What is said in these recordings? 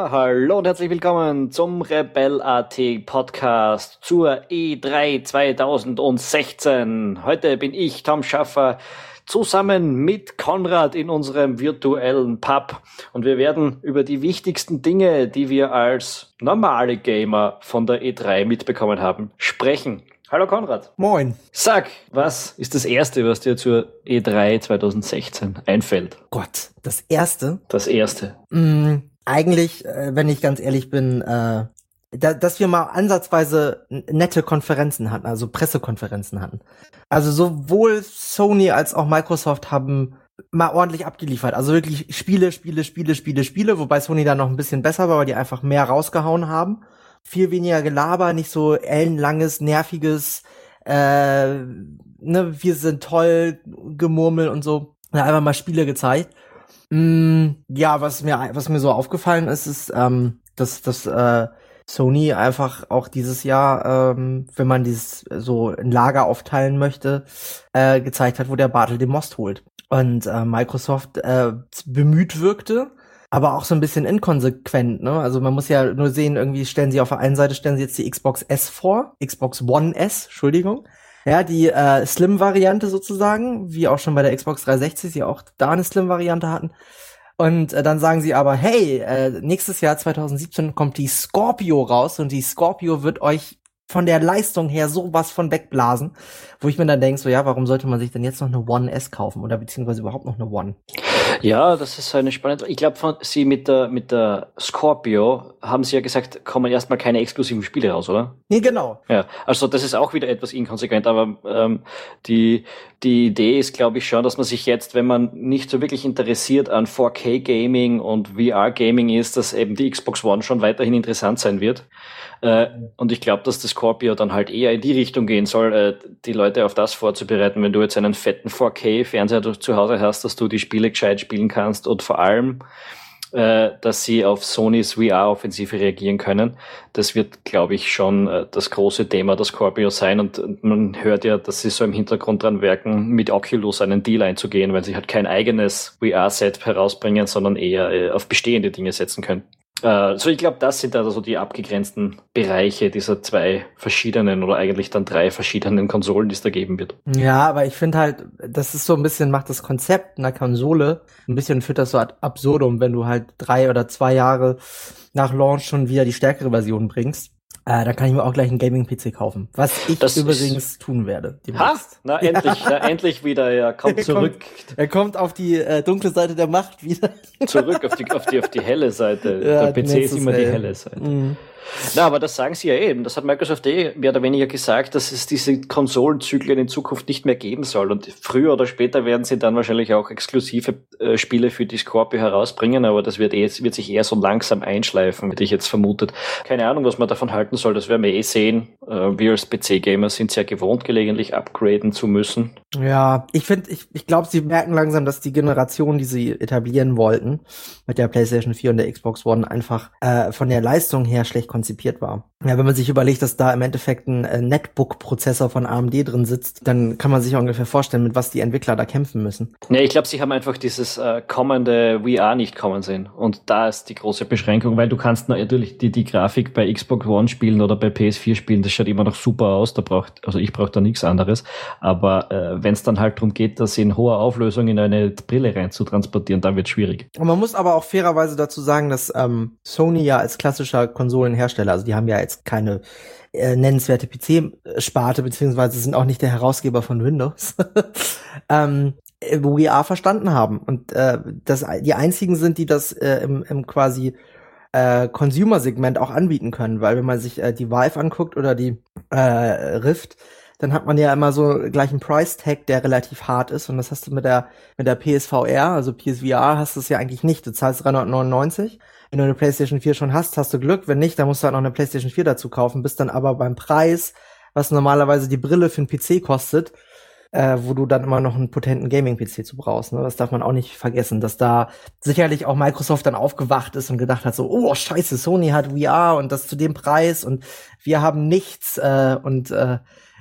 Ja, hallo und herzlich willkommen zum Rebel.at Podcast zur E3 2016. Heute bin ich, Tom Schaffer, zusammen mit Konrad in unserem virtuellen Pub und wir werden über die wichtigsten Dinge, die wir als normale Gamer von der E3 mitbekommen haben, sprechen. Hallo Konrad. Moin. Sag, was ist das Erste, was dir zur E3 2016 einfällt? Gott, das Erste? Das Erste. Mm, eigentlich, äh, wenn ich ganz ehrlich bin, äh, da, dass wir mal ansatzweise nette Konferenzen hatten, also Pressekonferenzen hatten. Also sowohl Sony als auch Microsoft haben mal ordentlich abgeliefert. Also wirklich Spiele, Spiele, Spiele, Spiele, Spiele, wobei Sony da noch ein bisschen besser war, weil die einfach mehr rausgehauen haben viel weniger Gelaber, nicht so ellenlanges, nerviges, äh, ne, wir sind toll, Gemurmel und so. Einfach mal Spiele gezeigt. Mm, ja, was mir, was mir so aufgefallen ist, ist, ähm, dass, dass äh, Sony einfach auch dieses Jahr, ähm, wenn man dieses so ein Lager aufteilen möchte, äh, gezeigt hat, wo der Bartel den Most holt. Und äh, Microsoft äh, bemüht wirkte, aber auch so ein bisschen inkonsequent, ne? Also man muss ja nur sehen, irgendwie stellen sie auf der einen Seite stellen sie jetzt die Xbox S vor, Xbox One S, Entschuldigung. Ja, die äh, Slim-Variante sozusagen, wie auch schon bei der Xbox 360, sie auch da eine Slim-Variante hatten. Und äh, dann sagen sie aber, hey, äh, nächstes Jahr 2017 kommt die Scorpio raus und die Scorpio wird euch von der Leistung her sowas von wegblasen, wo ich mir dann denke, so ja, warum sollte man sich denn jetzt noch eine One S kaufen oder beziehungsweise überhaupt noch eine One? Ja, das ist eine spannende. Ich glaube, Sie mit der mit der Scorpio haben Sie ja gesagt, kommen erstmal keine exklusiven Spiele raus, oder? Nee, genau. Ja, also das ist auch wieder etwas inkonsequent, aber ähm, die die Idee ist, glaube ich, schon, dass man sich jetzt, wenn man nicht so wirklich interessiert an 4K Gaming und VR Gaming ist, dass eben die Xbox One schon weiterhin interessant sein wird. Äh, und ich glaube, dass das Scorpio dann halt eher in die Richtung gehen soll, äh, die Leute auf das vorzubereiten, wenn du jetzt einen fetten 4K-Fernseher zu Hause hast, dass du die Spiele gescheit spielen kannst und vor allem, äh, dass sie auf Sonys VR-Offensive reagieren können. Das wird, glaube ich, schon äh, das große Thema der Scorpio sein. Und man hört ja, dass sie so im Hintergrund dran werken, mit Oculus einen Deal einzugehen, weil sie halt kein eigenes VR-Set herausbringen, sondern eher äh, auf bestehende Dinge setzen können. Also ich glaube, das sind also die abgegrenzten Bereiche dieser zwei verschiedenen oder eigentlich dann drei verschiedenen Konsolen, die es da geben wird. Ja, aber ich finde halt, das ist so ein bisschen, macht das Konzept einer Konsole ein bisschen führt das so ad absurdum, wenn du halt drei oder zwei Jahre nach Launch schon wieder die stärkere Version bringst. Äh, da kann ich mir auch gleich einen Gaming-PC kaufen. Was ich das übrigens tun werde. Ha, na endlich, ja. endlich wieder, ja, kommt er zurück. Kommt, er kommt auf die äh, dunkle Seite der Macht wieder. Zurück auf die, auf die, auf die helle Seite. Ja, der PC ist immer hell. die helle Seite. Mhm. Na, aber das sagen sie ja eben. Das hat Microsoft eh mehr oder weniger gesagt, dass es diese Konsolenzyklen in Zukunft nicht mehr geben soll. Und früher oder später werden sie dann wahrscheinlich auch exklusive äh, Spiele für die Scorpio herausbringen, aber das wird, eh, wird sich eher so langsam einschleifen, hätte ich jetzt vermutet. Keine Ahnung, was man davon halten soll, das werden wir eh sehen. Äh, wir als PC-Gamer sind sehr gewohnt, gelegentlich upgraden zu müssen. Ja, ich finde, ich, ich glaube, sie merken langsam, dass die Generation, die sie etablieren wollten, mit der PlayStation 4 und der Xbox One einfach äh, von der Leistung her schlecht konzipiert war. Ja, wenn man sich überlegt, dass da im Endeffekt ein äh, Netbook-Prozessor von AMD drin sitzt, dann kann man sich ungefähr vorstellen, mit was die Entwickler da kämpfen müssen. Nee, ich glaube, sie haben einfach dieses äh, kommende VR nicht kommen sehen. Und da ist die große Beschränkung, weil du kannst natürlich die, die Grafik bei Xbox One spielen oder bei PS4 spielen, das schaut immer noch super aus. Da braucht, also ich brauche da nichts anderes. Aber äh, wenn es dann halt darum geht, das in hoher Auflösung in eine Brille rein zu transportieren, dann wird schwierig. Und man muss aber auch fairerweise dazu sagen, dass ähm, Sony ja als klassischer Konsolenhersteller, also die haben ja jetzt keine äh, nennenswerte PC-Sparte, beziehungsweise sind auch nicht der Herausgeber von Windows, ähm, VR verstanden haben. Und äh, das, die einzigen sind, die das äh, im, im quasi äh, Consumer-Segment auch anbieten können, weil wenn man sich äh, die Vive anguckt oder die äh, Rift, dann hat man ja immer so gleich einen Price-Tag, der relativ hart ist. Und das hast du mit der, mit der PSVR, also PSVR, hast du es ja eigentlich nicht. Du zahlst 399. Wenn du eine PlayStation 4 schon hast, hast du Glück. Wenn nicht, dann musst du halt noch eine PlayStation 4 dazu kaufen. Bist dann aber beim Preis, was normalerweise die Brille für einen PC kostet, äh, wo du dann immer noch einen potenten Gaming-PC zu brauchst. Ne? Das darf man auch nicht vergessen, dass da sicherlich auch Microsoft dann aufgewacht ist und gedacht hat, so, oh scheiße, Sony hat VR und das zu dem Preis und wir haben nichts äh, und äh,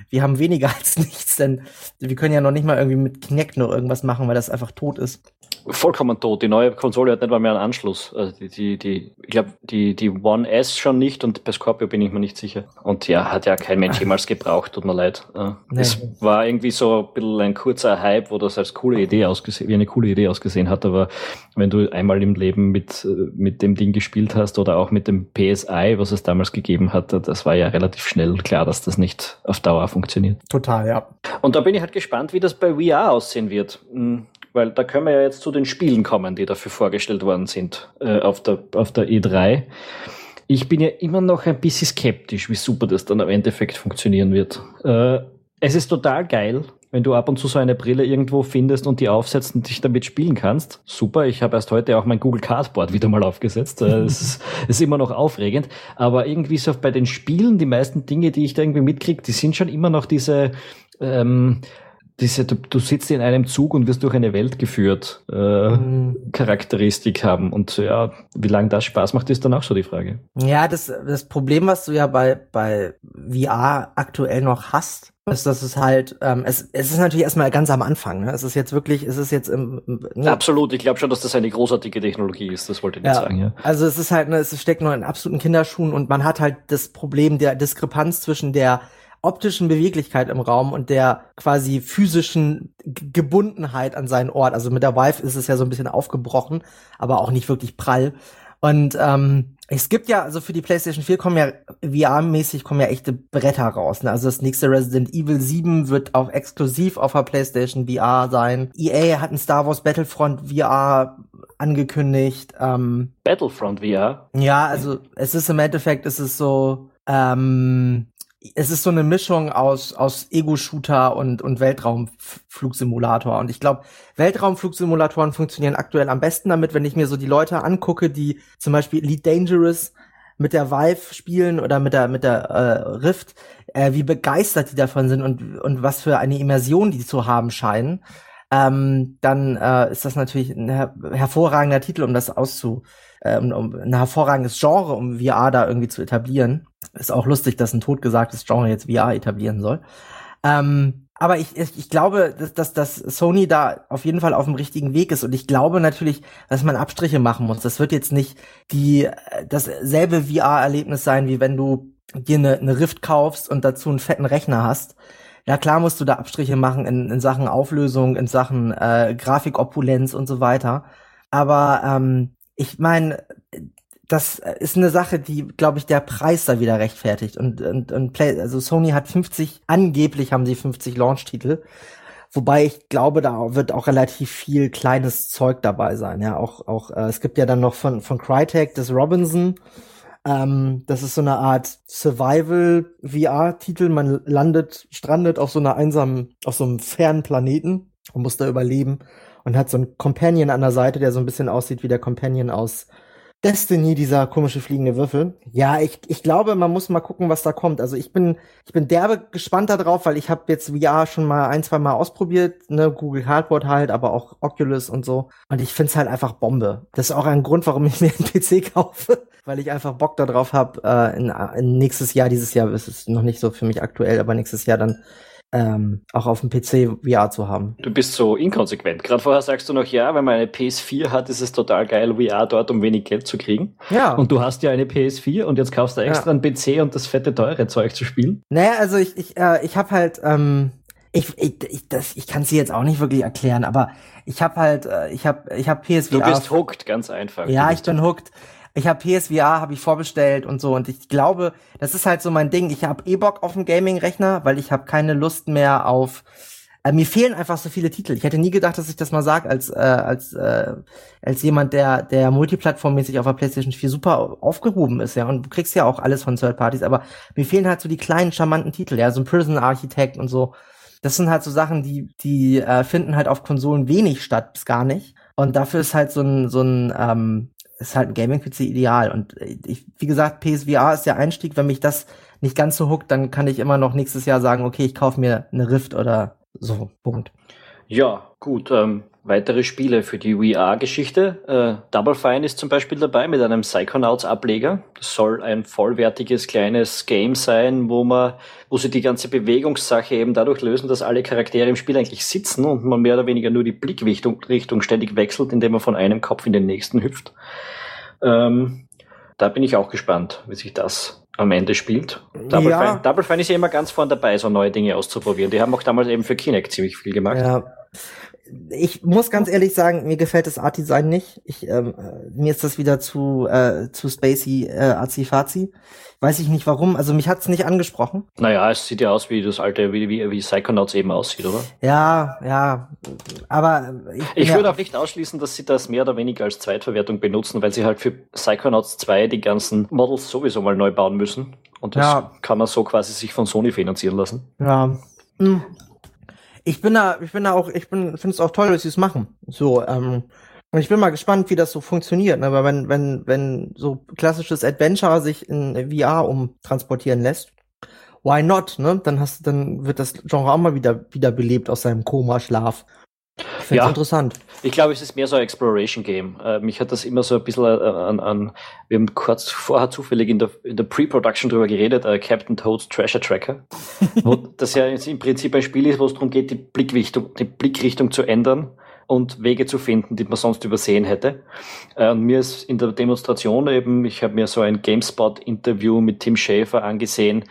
wir haben weniger als nichts, denn wir können ja noch nicht mal irgendwie mit Kinect nur irgendwas machen, weil das einfach tot ist. Vollkommen tot. Die neue Konsole hat nicht mal mehr einen Anschluss. Also die, die, die, ich glaube, die, die One S schon nicht und bei Scorpio bin ich mir nicht sicher. Und ja, hat ja kein Mensch jemals gebraucht, tut mir leid. Nee. Es war irgendwie so ein bisschen ein kurzer Hype, wo das als coole Idee ausgesehen, wie eine coole Idee ausgesehen hat, aber wenn du einmal im Leben mit, mit dem Ding gespielt hast oder auch mit dem PSI, was es damals gegeben hat, das war ja relativ schnell klar, dass das nicht auf Dauer funktioniert. Total, ja. Und da bin ich halt gespannt, wie das bei VR aussehen wird. Weil da können wir ja jetzt zu den Spielen kommen, die dafür vorgestellt worden sind äh, auf, der, auf der E3. Ich bin ja immer noch ein bisschen skeptisch, wie super das dann im Endeffekt funktionieren wird. Äh, es ist total geil, wenn du ab und zu so eine Brille irgendwo findest und die aufsetzt und dich damit spielen kannst. Super, ich habe erst heute auch mein Google Cardboard wieder mal aufgesetzt. Äh, es ist, ist, immer noch aufregend. Aber irgendwie so bei den Spielen, die meisten Dinge, die ich da irgendwie mitkriege, die sind schon immer noch diese ähm, diese, du, du sitzt in einem Zug und wirst durch eine Welt geführt, äh, mhm. Charakteristik haben. Und ja, wie lange das Spaß macht, ist dann auch so die Frage. Ja, das, das Problem, was du ja bei, bei VR aktuell noch hast, ist, dass es halt, ähm, es, es ist natürlich erstmal ganz am Anfang. Ne? Es ist jetzt wirklich, es ist jetzt im, im ne? Absolut, ich glaube schon, dass das eine großartige Technologie ist, das wollte ich nicht ja. sagen, ja. Also es ist halt, ne, es steckt noch in absoluten Kinderschuhen und man hat halt das Problem der Diskrepanz zwischen der optischen Beweglichkeit im Raum und der quasi physischen G Gebundenheit an seinen Ort. Also mit der Vive ist es ja so ein bisschen aufgebrochen, aber auch nicht wirklich prall. Und ähm, es gibt ja, also für die PlayStation 4 kommen ja VR-mäßig kommen ja echte Bretter raus. Ne? Also das nächste Resident Evil 7 wird auch exklusiv auf der PlayStation VR sein. EA hat ein Star Wars Battlefront VR angekündigt. Ähm, Battlefront VR? Ja, also es ist im Endeffekt, es ist so, ähm, es ist so eine Mischung aus, aus Ego-Shooter und, und Weltraumflugsimulator. Und ich glaube, Weltraumflugsimulatoren funktionieren aktuell am besten damit, wenn ich mir so die Leute angucke, die zum Beispiel Elite Dangerous mit der Vive spielen oder mit der, mit der äh, Rift, äh, wie begeistert die davon sind und, und was für eine Immersion die zu haben scheinen. Ähm, dann äh, ist das natürlich ein her hervorragender Titel, um das auszu, äh, um, um ein hervorragendes Genre, um VR da irgendwie zu etablieren. Ist auch lustig, dass ein totgesagtes Genre jetzt VR etablieren soll. Ähm, aber ich, ich, glaube, dass, dass, dass Sony da auf jeden Fall auf dem richtigen Weg ist. Und ich glaube natürlich, dass man Abstriche machen muss. Das wird jetzt nicht die dasselbe VR-Erlebnis sein, wie wenn du dir eine, eine Rift kaufst und dazu einen fetten Rechner hast. Ja, klar musst du da Abstriche machen in, in Sachen Auflösung, in Sachen äh, Grafikopulenz und so weiter. Aber ähm, ich meine, das ist eine Sache, die, glaube ich, der Preis da wieder rechtfertigt. Und, und, und Play, also Sony hat 50, angeblich haben sie 50 Launch-Titel. Wobei ich glaube, da wird auch relativ viel kleines Zeug dabei sein. Ja, auch, auch, äh, es gibt ja dann noch von, von Crytek das Robinson. Ähm, das ist so eine Art Survival-VR-Titel. Man landet, strandet auf so einer einsamen, auf so einem fernen Planeten und muss da überleben und hat so einen Companion an der Seite, der so ein bisschen aussieht wie der Companion aus Destiny, dieser komische fliegende Würfel. Ja, ich, ich glaube, man muss mal gucken, was da kommt. Also ich bin, ich bin derbe gespannt darauf, weil ich habe jetzt VR schon mal ein, zwei Mal ausprobiert, ne, Google Cardboard halt, aber auch Oculus und so. Und ich find's halt einfach Bombe. Das ist auch ein Grund, warum ich mir einen PC kaufe, weil ich einfach Bock darauf habe, äh, in, in nächstes Jahr, dieses Jahr ist es noch nicht so für mich aktuell, aber nächstes Jahr dann ähm, auch auf dem PC VR zu haben. Du bist so inkonsequent. Gerade vorher sagst du noch, ja, wenn man eine PS4 hat, ist es total geil, VR dort, um wenig Geld zu kriegen. Ja. Und du hast ja eine PS4 und jetzt kaufst du extra ja. einen PC und das fette teure Zeug zu spielen. Naja, also ich, ich, äh, ich habe halt, ähm, ich, ich, ich, das, ich kann es jetzt auch nicht wirklich erklären, aber ich habe halt, äh, ich habe, ich habe PSVR. Du bist hooked, ganz einfach. Ja, ich bin hooked ich habe PSVR habe ich vorbestellt und so und ich glaube, das ist halt so mein Ding. Ich habe eh Bock auf einen Gaming-Rechner, weil ich habe keine Lust mehr auf äh, mir fehlen einfach so viele Titel. Ich hätte nie gedacht, dass ich das mal sag als äh, als äh, als jemand, der der multiplattformmäßig auf der PlayStation 4 super aufgehoben ist, ja. Und du kriegst ja auch alles von Third Parties, aber mir fehlen halt so die kleinen charmanten Titel, ja, so ein Prison Architect und so. Das sind halt so Sachen, die die äh, finden halt auf Konsolen wenig statt, bis gar nicht. Und dafür ist halt so ein so ein ähm, ist halt ein Gaming-PC ideal. Und ich, wie gesagt, PSVR ist der Einstieg. Wenn mich das nicht ganz so huckt, dann kann ich immer noch nächstes Jahr sagen, okay, ich kaufe mir eine Rift oder so. Punkt. Ja, gut. Ähm, weitere Spiele für die VR-Geschichte. Äh, Double Fine ist zum Beispiel dabei mit einem Psychonauts-Ableger. Das soll ein vollwertiges kleines Game sein, wo man, wo sie die ganze Bewegungssache eben dadurch lösen, dass alle Charaktere im Spiel eigentlich sitzen und man mehr oder weniger nur die Blickrichtung Richtung ständig wechselt, indem man von einem Kopf in den nächsten hüpft. Ähm, da bin ich auch gespannt, wie sich das am Ende spielt. Double, ja. Fine, Double Fine ist ja immer ganz vorne dabei, so neue Dinge auszuprobieren. Die haben auch damals eben für Kinect ziemlich viel gemacht. Ja ich muss ganz ehrlich sagen, mir gefällt das Art Design nicht. Ich, ähm, mir ist das wieder zu äh, zu spacey, äh, azi-fazi. Weiß ich nicht warum. Also mich hat's nicht angesprochen. Naja, es sieht ja aus wie das alte, wie, wie, wie Psychonauts eben aussieht, oder? Ja, ja. Aber ich, ich würde auch nicht ausschließen, dass sie das mehr oder weniger als Zweitverwertung benutzen, weil sie halt für Psychonauts 2 die ganzen Models sowieso mal neu bauen müssen. Und das ja. kann man so quasi sich von Sony finanzieren lassen. Ja. Hm ich bin da, ich bin da auch, ich bin, finde es auch toll, dass sie es machen. So, ähm, und ich bin mal gespannt, wie das so funktioniert. Ne? Aber wenn, wenn, wenn so klassisches Adventure sich in VR umtransportieren lässt, why not? Ne? Dann hast, dann wird das Genre auch mal wieder, wieder belebt aus seinem Koma-Schlaf. Ich finde ja, interessant. Ich glaube, es ist mehr so ein Exploration-Game. Äh, mich hat das immer so ein bisschen äh, an, an wir haben kurz vorher zufällig in der, in der Pre-Production drüber geredet, äh, Captain Toads Treasure Tracker, wo das ja im Prinzip ein Spiel ist, wo es darum geht, die Blickrichtung, die Blickrichtung zu ändern und Wege zu finden, die man sonst übersehen hätte. Äh, und mir ist in der Demonstration eben, ich habe mir so ein GameSpot-Interview mit Tim Schäfer angesehen,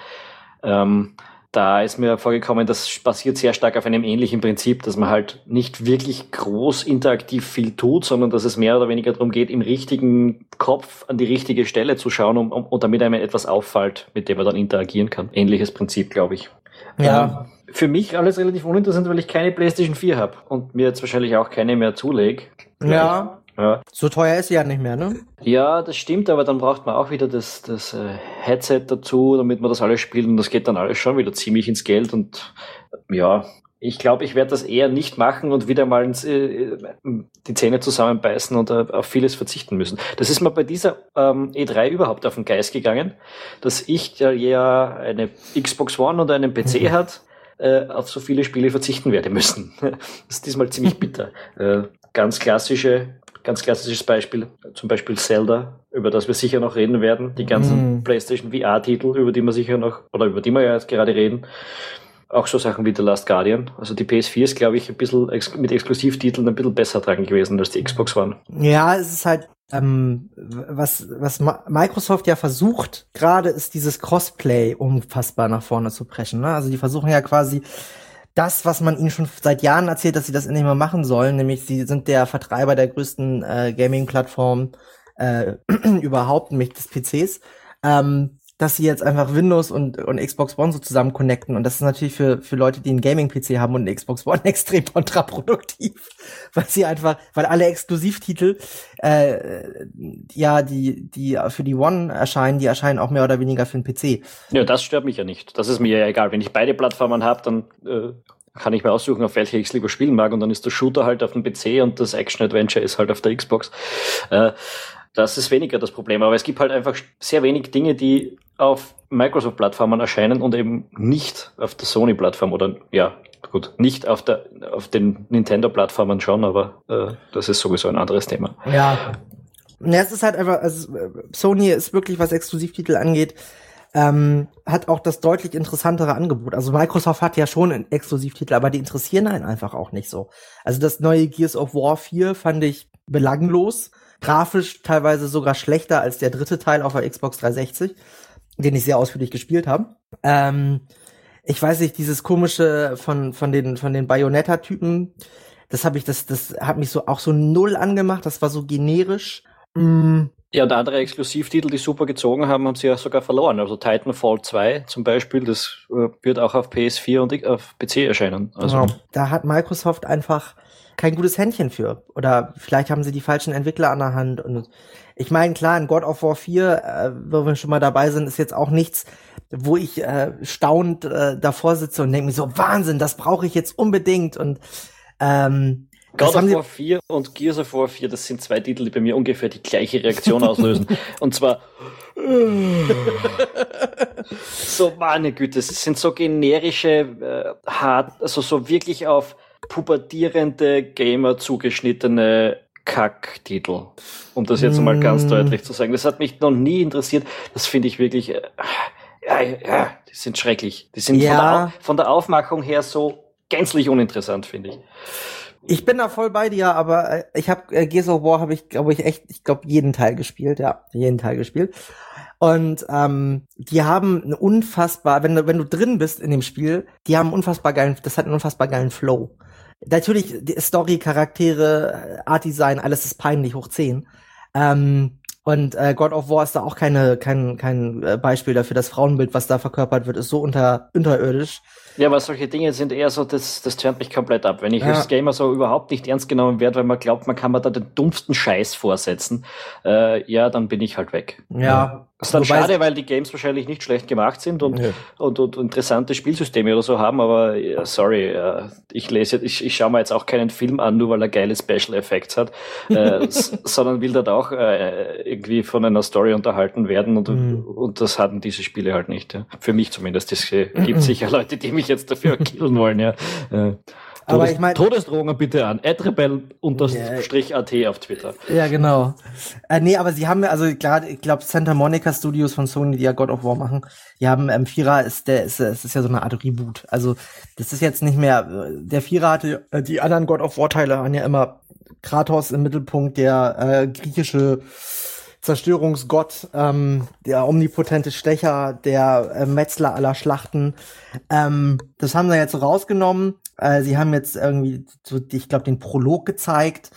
ähm, da ist mir vorgekommen, das basiert sehr stark auf einem ähnlichen Prinzip, dass man halt nicht wirklich groß interaktiv viel tut, sondern dass es mehr oder weniger darum geht, im richtigen Kopf an die richtige Stelle zu schauen um, um, und damit einem etwas auffällt, mit dem man dann interagieren kann. Ähnliches Prinzip, glaube ich. Ja. Ähm, für mich alles relativ uninteressant, weil ich keine PlayStation 4 habe und mir jetzt wahrscheinlich auch keine mehr zulege. Ja. Ja. So teuer ist sie ja nicht mehr, ne? Ja, das stimmt, aber dann braucht man auch wieder das, das äh, Headset dazu, damit man das alles spielt und das geht dann alles schon wieder ziemlich ins Geld und ja, ich glaube, ich werde das eher nicht machen und wieder mal ins, äh, die Zähne zusammenbeißen und äh, auf vieles verzichten müssen. Das ist mir bei dieser ähm, E3 überhaupt auf den Geist gegangen, dass ich, der ja eine Xbox One und einen PC mhm. hat, äh, auf so viele Spiele verzichten werde müssen. das ist diesmal ziemlich bitter. Äh, ganz klassische Ganz klassisches Beispiel, zum Beispiel Zelda, über das wir sicher noch reden werden. Die ganzen mm. PlayStation VR-Titel, über die wir sicher noch, oder über die wir ja jetzt gerade reden. Auch so Sachen wie The Last Guardian. Also die PS4 ist, glaube ich, ein bisschen ex mit Exklusivtiteln ein bisschen besser dran gewesen als die Xbox One. Ja, es ist halt, ähm, was, was Microsoft ja versucht, gerade ist dieses Crossplay unfassbar nach vorne zu preschen. Ne? Also die versuchen ja quasi das, was man ihnen schon seit Jahren erzählt, dass sie das endlich mal machen sollen, nämlich sie sind der Vertreiber der größten äh, Gaming-Plattform äh, überhaupt, nämlich des PCs. Ähm, dass sie jetzt einfach Windows und, und Xbox One so zusammen connecten. Und das ist natürlich für, für Leute, die einen Gaming-PC haben und einen Xbox One extrem kontraproduktiv. Weil sie einfach, weil alle Exklusivtitel, äh, ja, die, die für die One erscheinen, die erscheinen auch mehr oder weniger für den PC. Ja, das stört mich ja nicht. Das ist mir ja egal. Wenn ich beide Plattformen habe, dann äh, kann ich mir aussuchen, auf welche ich lieber spielen mag. Und dann ist der Shooter halt auf dem PC und das Action-Adventure ist halt auf der Xbox. Äh, das ist weniger das Problem. Aber es gibt halt einfach sehr wenig Dinge, die auf Microsoft-Plattformen erscheinen und eben nicht auf der Sony-Plattform oder ja, gut, nicht auf der auf den Nintendo-Plattformen schon, aber äh, das ist sowieso ein anderes Thema. Ja. Ja, es ist halt einfach, also Sony ist wirklich, was Exklusivtitel angeht, ähm, hat auch das deutlich interessantere Angebot. Also Microsoft hat ja schon Exklusivtitel, aber die interessieren einen einfach auch nicht so. Also das neue Gears of War 4 fand ich belanglos, grafisch teilweise sogar schlechter als der dritte Teil auf der Xbox 360 den ich sehr ausführlich gespielt habe. Ähm, ich weiß nicht, dieses komische von von den von den Bayonetta-Typen, das habe ich, das das hat mich so auch so null angemacht. Das war so generisch. Mm. Ja, und andere Exklusivtitel, die super gezogen haben, haben sie ja sogar verloren. Also Titanfall 2 zum Beispiel, das äh, wird auch auf PS4 und auf PC erscheinen. Also. Genau. Da hat Microsoft einfach kein gutes Händchen für. Oder vielleicht haben sie die falschen Entwickler an der Hand. Und ich meine, klar, in God of War 4, äh, wo wir schon mal dabei sind, ist jetzt auch nichts, wo ich äh, staunend äh, davor sitze und denke mir so, Wahnsinn, das brauche ich jetzt unbedingt. Und ähm, God of War 4 und Gears of War 4, das sind zwei Titel, die bei mir ungefähr die gleiche Reaktion auslösen. und zwar so, meine Güte, es sind so generische, äh, hart, also so wirklich auf pubertierende Gamer zugeschnittene Kacktitel. Um das jetzt mm. mal ganz deutlich zu sagen. Das hat mich noch nie interessiert. Das finde ich wirklich, äh, ja, ja, die sind schrecklich. Die sind ja. von, der, von der Aufmachung her so gänzlich uninteressant, finde ich. Ich bin da voll bei dir, aber äh, ich habe äh, Gears of War habe ich glaube ich echt, ich glaube jeden Teil gespielt, ja, jeden Teil gespielt. Und ähm, die haben eine unfassbar, wenn du wenn du drin bist in dem Spiel, die haben unfassbar geilen, das hat einen unfassbar geilen Flow. Natürlich Story, Charaktere, Art Design, alles ist peinlich hoch 10. Ähm, und äh, God of War ist da auch keine, kein, kein äh, Beispiel dafür. Das Frauenbild, was da verkörpert wird, ist so unter, unterirdisch. Ja, aber solche Dinge sind eher so, das, das turnt mich komplett ab. Wenn ich ja. als Gamer so überhaupt nicht ernst genommen werde, weil man glaubt, man kann mir da den dumpfsten Scheiß vorsetzen, äh, ja, dann bin ich halt weg. Ja. Das ist dann Wobei schade, weil die Games wahrscheinlich nicht schlecht gemacht sind und, ja. und, und, interessante Spielsysteme oder so haben, aber ja, sorry, ja, ich lese, ich, ich schaue mir jetzt auch keinen Film an, nur weil er geile Special Effects hat, äh, sondern will dort auch äh, irgendwie von einer Story unterhalten werden und, mhm. und das hatten diese Spiele halt nicht. Für mich zumindest. Es gibt sicher Leute, die mich jetzt dafür killen wollen, ja. Äh, aber Todes ich mein, Todesdrohungen bitte an. adrebell-at yeah. auf Twitter. Ja, genau. Äh, nee, aber sie haben also klar, ich glaube, Santa Monica Studios von Sony, die ja God of War machen, die haben ähm, Vierer ist der, ist, es ist ja so eine Art Reboot. Also das ist jetzt nicht mehr, der Vierer hatte, äh, die anderen God of War Teile waren ja immer Kratos im Mittelpunkt, der äh, griechische Zerstörungsgott, ähm, der omnipotente Stecher, der äh, Metzler aller Schlachten. Ähm, das haben sie jetzt rausgenommen. Äh, sie haben jetzt irgendwie, so, ich glaube, den Prolog gezeigt.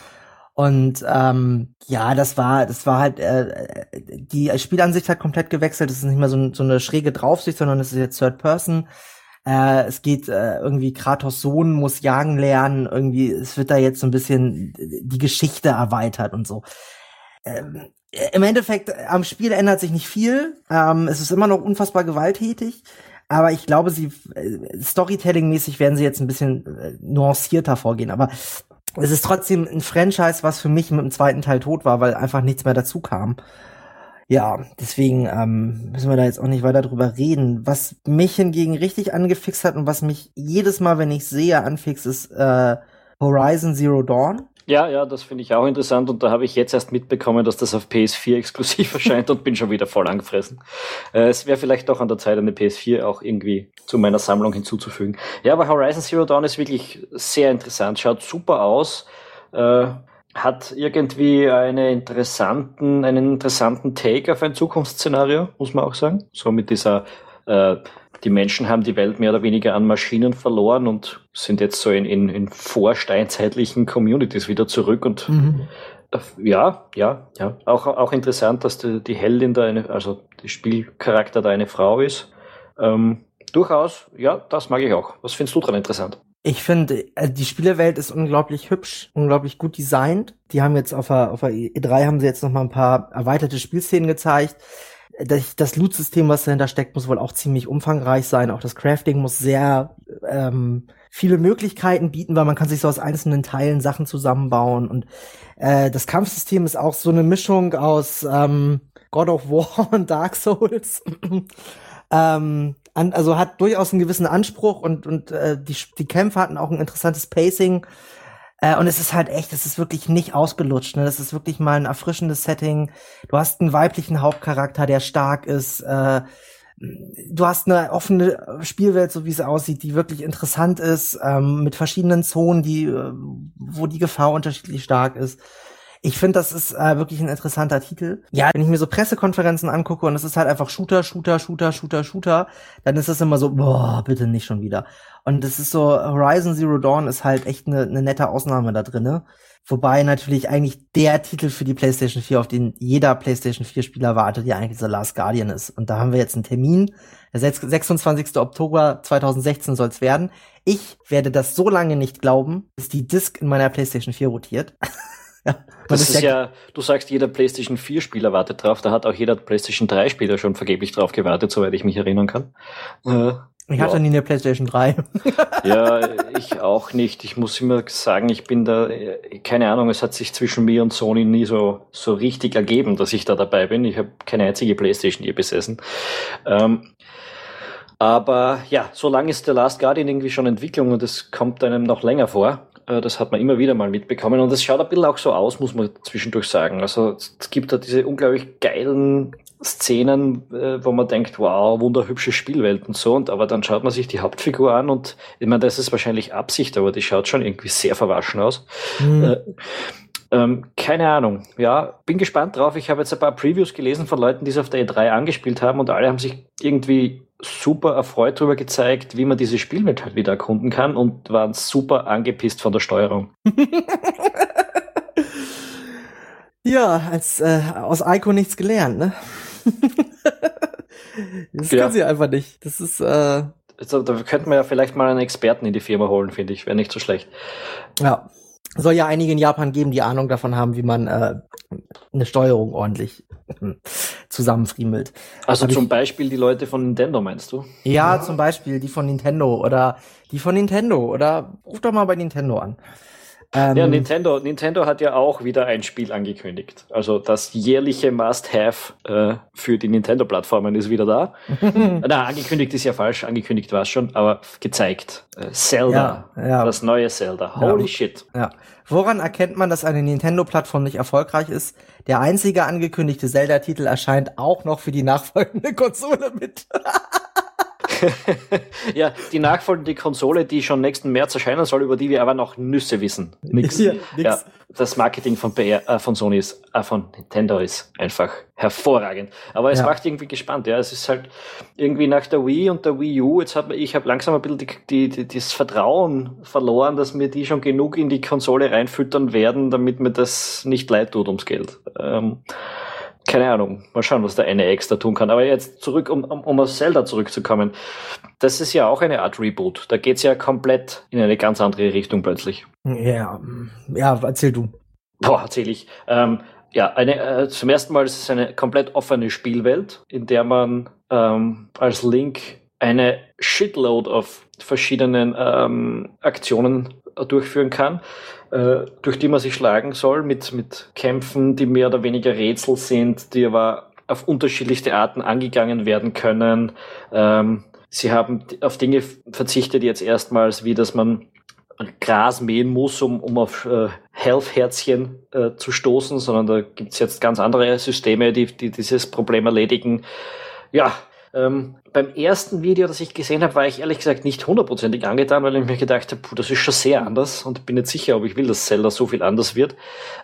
Und ähm, ja, das war, das war halt, äh, die Spielansicht hat komplett gewechselt. Es ist nicht mehr so, so eine schräge Draufsicht, sondern es ist jetzt Third Person. Äh, es geht äh, irgendwie Kratos Sohn muss jagen lernen. Irgendwie, es wird da jetzt so ein bisschen die Geschichte erweitert und so. Ähm, im Endeffekt, am Spiel ändert sich nicht viel. Ähm, es ist immer noch unfassbar gewalttätig. Aber ich glaube, sie äh, Storytelling-mäßig werden sie jetzt ein bisschen äh, nuancierter vorgehen. Aber es ist trotzdem ein Franchise, was für mich mit dem zweiten Teil tot war, weil einfach nichts mehr dazu kam. Ja, deswegen ähm, müssen wir da jetzt auch nicht weiter drüber reden. Was mich hingegen richtig angefixt hat und was mich jedes Mal, wenn ich sehe, anfixt, ist äh, Horizon Zero Dawn. Ja, ja, das finde ich auch interessant und da habe ich jetzt erst mitbekommen, dass das auf PS4 exklusiv erscheint und bin schon wieder voll angefressen. Äh, es wäre vielleicht doch an der Zeit, eine PS4 auch irgendwie zu meiner Sammlung hinzuzufügen. Ja, aber Horizon Zero Dawn ist wirklich sehr interessant, schaut super aus, äh, hat irgendwie eine interessanten, einen interessanten Take auf ein Zukunftsszenario, muss man auch sagen. So mit dieser äh, die Menschen haben die Welt mehr oder weniger an Maschinen verloren und sind jetzt so in, in, in vorsteinzeitlichen Communities wieder zurück und mhm. Äh, ja, ja, ja. Auch, auch interessant, dass die, die Heldin da eine, also die Spielcharakter da eine Frau ist. Ähm, durchaus, ja, das mag ich auch. Was findest du dran interessant? Ich finde, äh, die Spielewelt ist unglaublich hübsch, unglaublich gut designt. Die haben jetzt auf der, auf der E3 haben sie jetzt noch mal ein paar erweiterte Spielszenen gezeigt das, Loot-System, was dahinter steckt, muss wohl auch ziemlich umfangreich sein. Auch das Crafting muss sehr ähm, viele Möglichkeiten bieten, weil man kann sich so aus einzelnen Teilen Sachen zusammenbauen. Und äh, das Kampfsystem ist auch so eine Mischung aus ähm, God of War und Dark Souls. ähm, an, also hat durchaus einen gewissen Anspruch und, und äh, die, die Kämpfe hatten auch ein interessantes Pacing. Äh, und es ist halt echt, es ist wirklich nicht ausgelutscht. Ne? Das ist wirklich mal ein erfrischendes Setting. Du hast einen weiblichen Hauptcharakter, der stark ist. Äh, du hast eine offene Spielwelt, so wie es aussieht, die wirklich interessant ist, ähm, mit verschiedenen Zonen, die, äh, wo die Gefahr unterschiedlich stark ist. Ich finde, das ist äh, wirklich ein interessanter Titel. Ja, wenn ich mir so Pressekonferenzen angucke und es ist halt einfach Shooter, Shooter, Shooter, Shooter, Shooter, dann ist das immer so, boah, bitte nicht schon wieder. Und das ist so, Horizon Zero Dawn ist halt echt eine ne nette Ausnahme da drinne. Wobei natürlich eigentlich der Titel für die PlayStation 4, auf den jeder PlayStation 4 Spieler wartet, ja eigentlich The Last Guardian ist. Und da haben wir jetzt einen Termin. Der 26. Oktober 2016 soll es werden. Ich werde das so lange nicht glauben, bis die Disc in meiner PlayStation 4 rotiert. Ja, das ist ja, du sagst, jeder PlayStation 4 Spieler wartet drauf, da hat auch jeder PlayStation 3 Spieler schon vergeblich drauf gewartet, soweit ich mich erinnern kann. Äh, ich hatte ja. nie eine PlayStation 3. ja, ich auch nicht. Ich muss immer sagen, ich bin da, keine Ahnung, es hat sich zwischen mir und Sony nie so, so richtig ergeben, dass ich da dabei bin. Ich habe keine einzige PlayStation je besessen. Ähm, Aber ja, so lange ist The Last Guardian irgendwie schon Entwicklung und es kommt einem noch länger vor. Äh, das hat man immer wieder mal mitbekommen und es schaut ein bisschen auch so aus, muss man zwischendurch sagen. Also es gibt da diese unglaublich geilen Szenen, äh, wo man denkt, wow, wunderhübsche Spielwelt und so, und aber dann schaut man sich die Hauptfigur an und ich meine, das ist wahrscheinlich Absicht, aber die schaut schon irgendwie sehr verwaschen aus. Mhm. Äh, ähm, keine Ahnung. Ja, bin gespannt drauf. Ich habe jetzt ein paar Previews gelesen von Leuten, die es auf der E3 angespielt haben und alle haben sich irgendwie super erfreut darüber gezeigt, wie man diese Spielwelt halt wieder erkunden kann und waren super angepisst von der Steuerung. ja, als äh, aus Ico nichts gelernt, ne? das ja. kann sie einfach nicht. Das ist äh also, da könnten wir ja vielleicht mal einen Experten in die Firma holen, finde ich. Wäre nicht so schlecht. Ja soll ja einige in Japan geben, die Ahnung davon haben, wie man äh, eine Steuerung ordentlich zusammenfriemelt. Also zum ich, Beispiel die Leute von Nintendo, meinst du? Ja, zum Beispiel die von Nintendo oder die von Nintendo oder ruf doch mal bei Nintendo an. Ähm, ja, Nintendo, Nintendo hat ja auch wieder ein Spiel angekündigt. Also das jährliche Must-Have äh, für die Nintendo-Plattformen ist wieder da. Na, angekündigt ist ja falsch, angekündigt war es schon, aber gezeigt. Äh, Zelda, ja, ja. das neue Zelda. Holy ja. shit. Ja. Woran erkennt man, dass eine Nintendo-Plattform nicht erfolgreich ist? Der einzige angekündigte Zelda-Titel erscheint auch noch für die nachfolgende Konsole mit. Ja, die nachfolgende Konsole, die schon nächsten März erscheinen soll, über die wir aber noch Nüsse wissen. Nix. Ja, nix. ja das Marketing von, PR, äh, von Sony ist, äh, von Nintendo ist einfach hervorragend. Aber es ja. macht irgendwie gespannt, ja. Es ist halt irgendwie nach der Wii und der Wii U, jetzt habe ich habe langsam ein bisschen die, die, die, das Vertrauen verloren, dass mir die schon genug in die Konsole reinfüttern werden, damit mir das nicht leid tut ums Geld. Ähm, keine Ahnung, mal schauen, was der NEX da tun kann. Aber jetzt zurück, um, um, um auf Zelda zurückzukommen. Das ist ja auch eine Art Reboot. Da geht's ja komplett in eine ganz andere Richtung plötzlich. Ja, ja, erzähl du. Boah, erzähl ich. Ähm, ja, eine, äh, zum ersten Mal ist es eine komplett offene Spielwelt, in der man ähm, als Link eine Shitload auf verschiedenen ähm, Aktionen durchführen kann, äh, durch die man sich schlagen soll, mit, mit Kämpfen, die mehr oder weniger Rätsel sind, die aber auf unterschiedlichste Arten angegangen werden können. Ähm, sie haben auf Dinge verzichtet jetzt erstmals, wie dass man Gras mähen muss, um, um auf äh, Health-Herzchen äh, zu stoßen, sondern da gibt's jetzt ganz andere Systeme, die, die dieses Problem erledigen. Ja, ähm, beim ersten Video, das ich gesehen habe, war ich ehrlich gesagt nicht hundertprozentig angetan, weil ich mir gedacht habe, puh, das ist schon sehr anders und bin nicht sicher, ob ich will, dass Zelda so viel anders wird.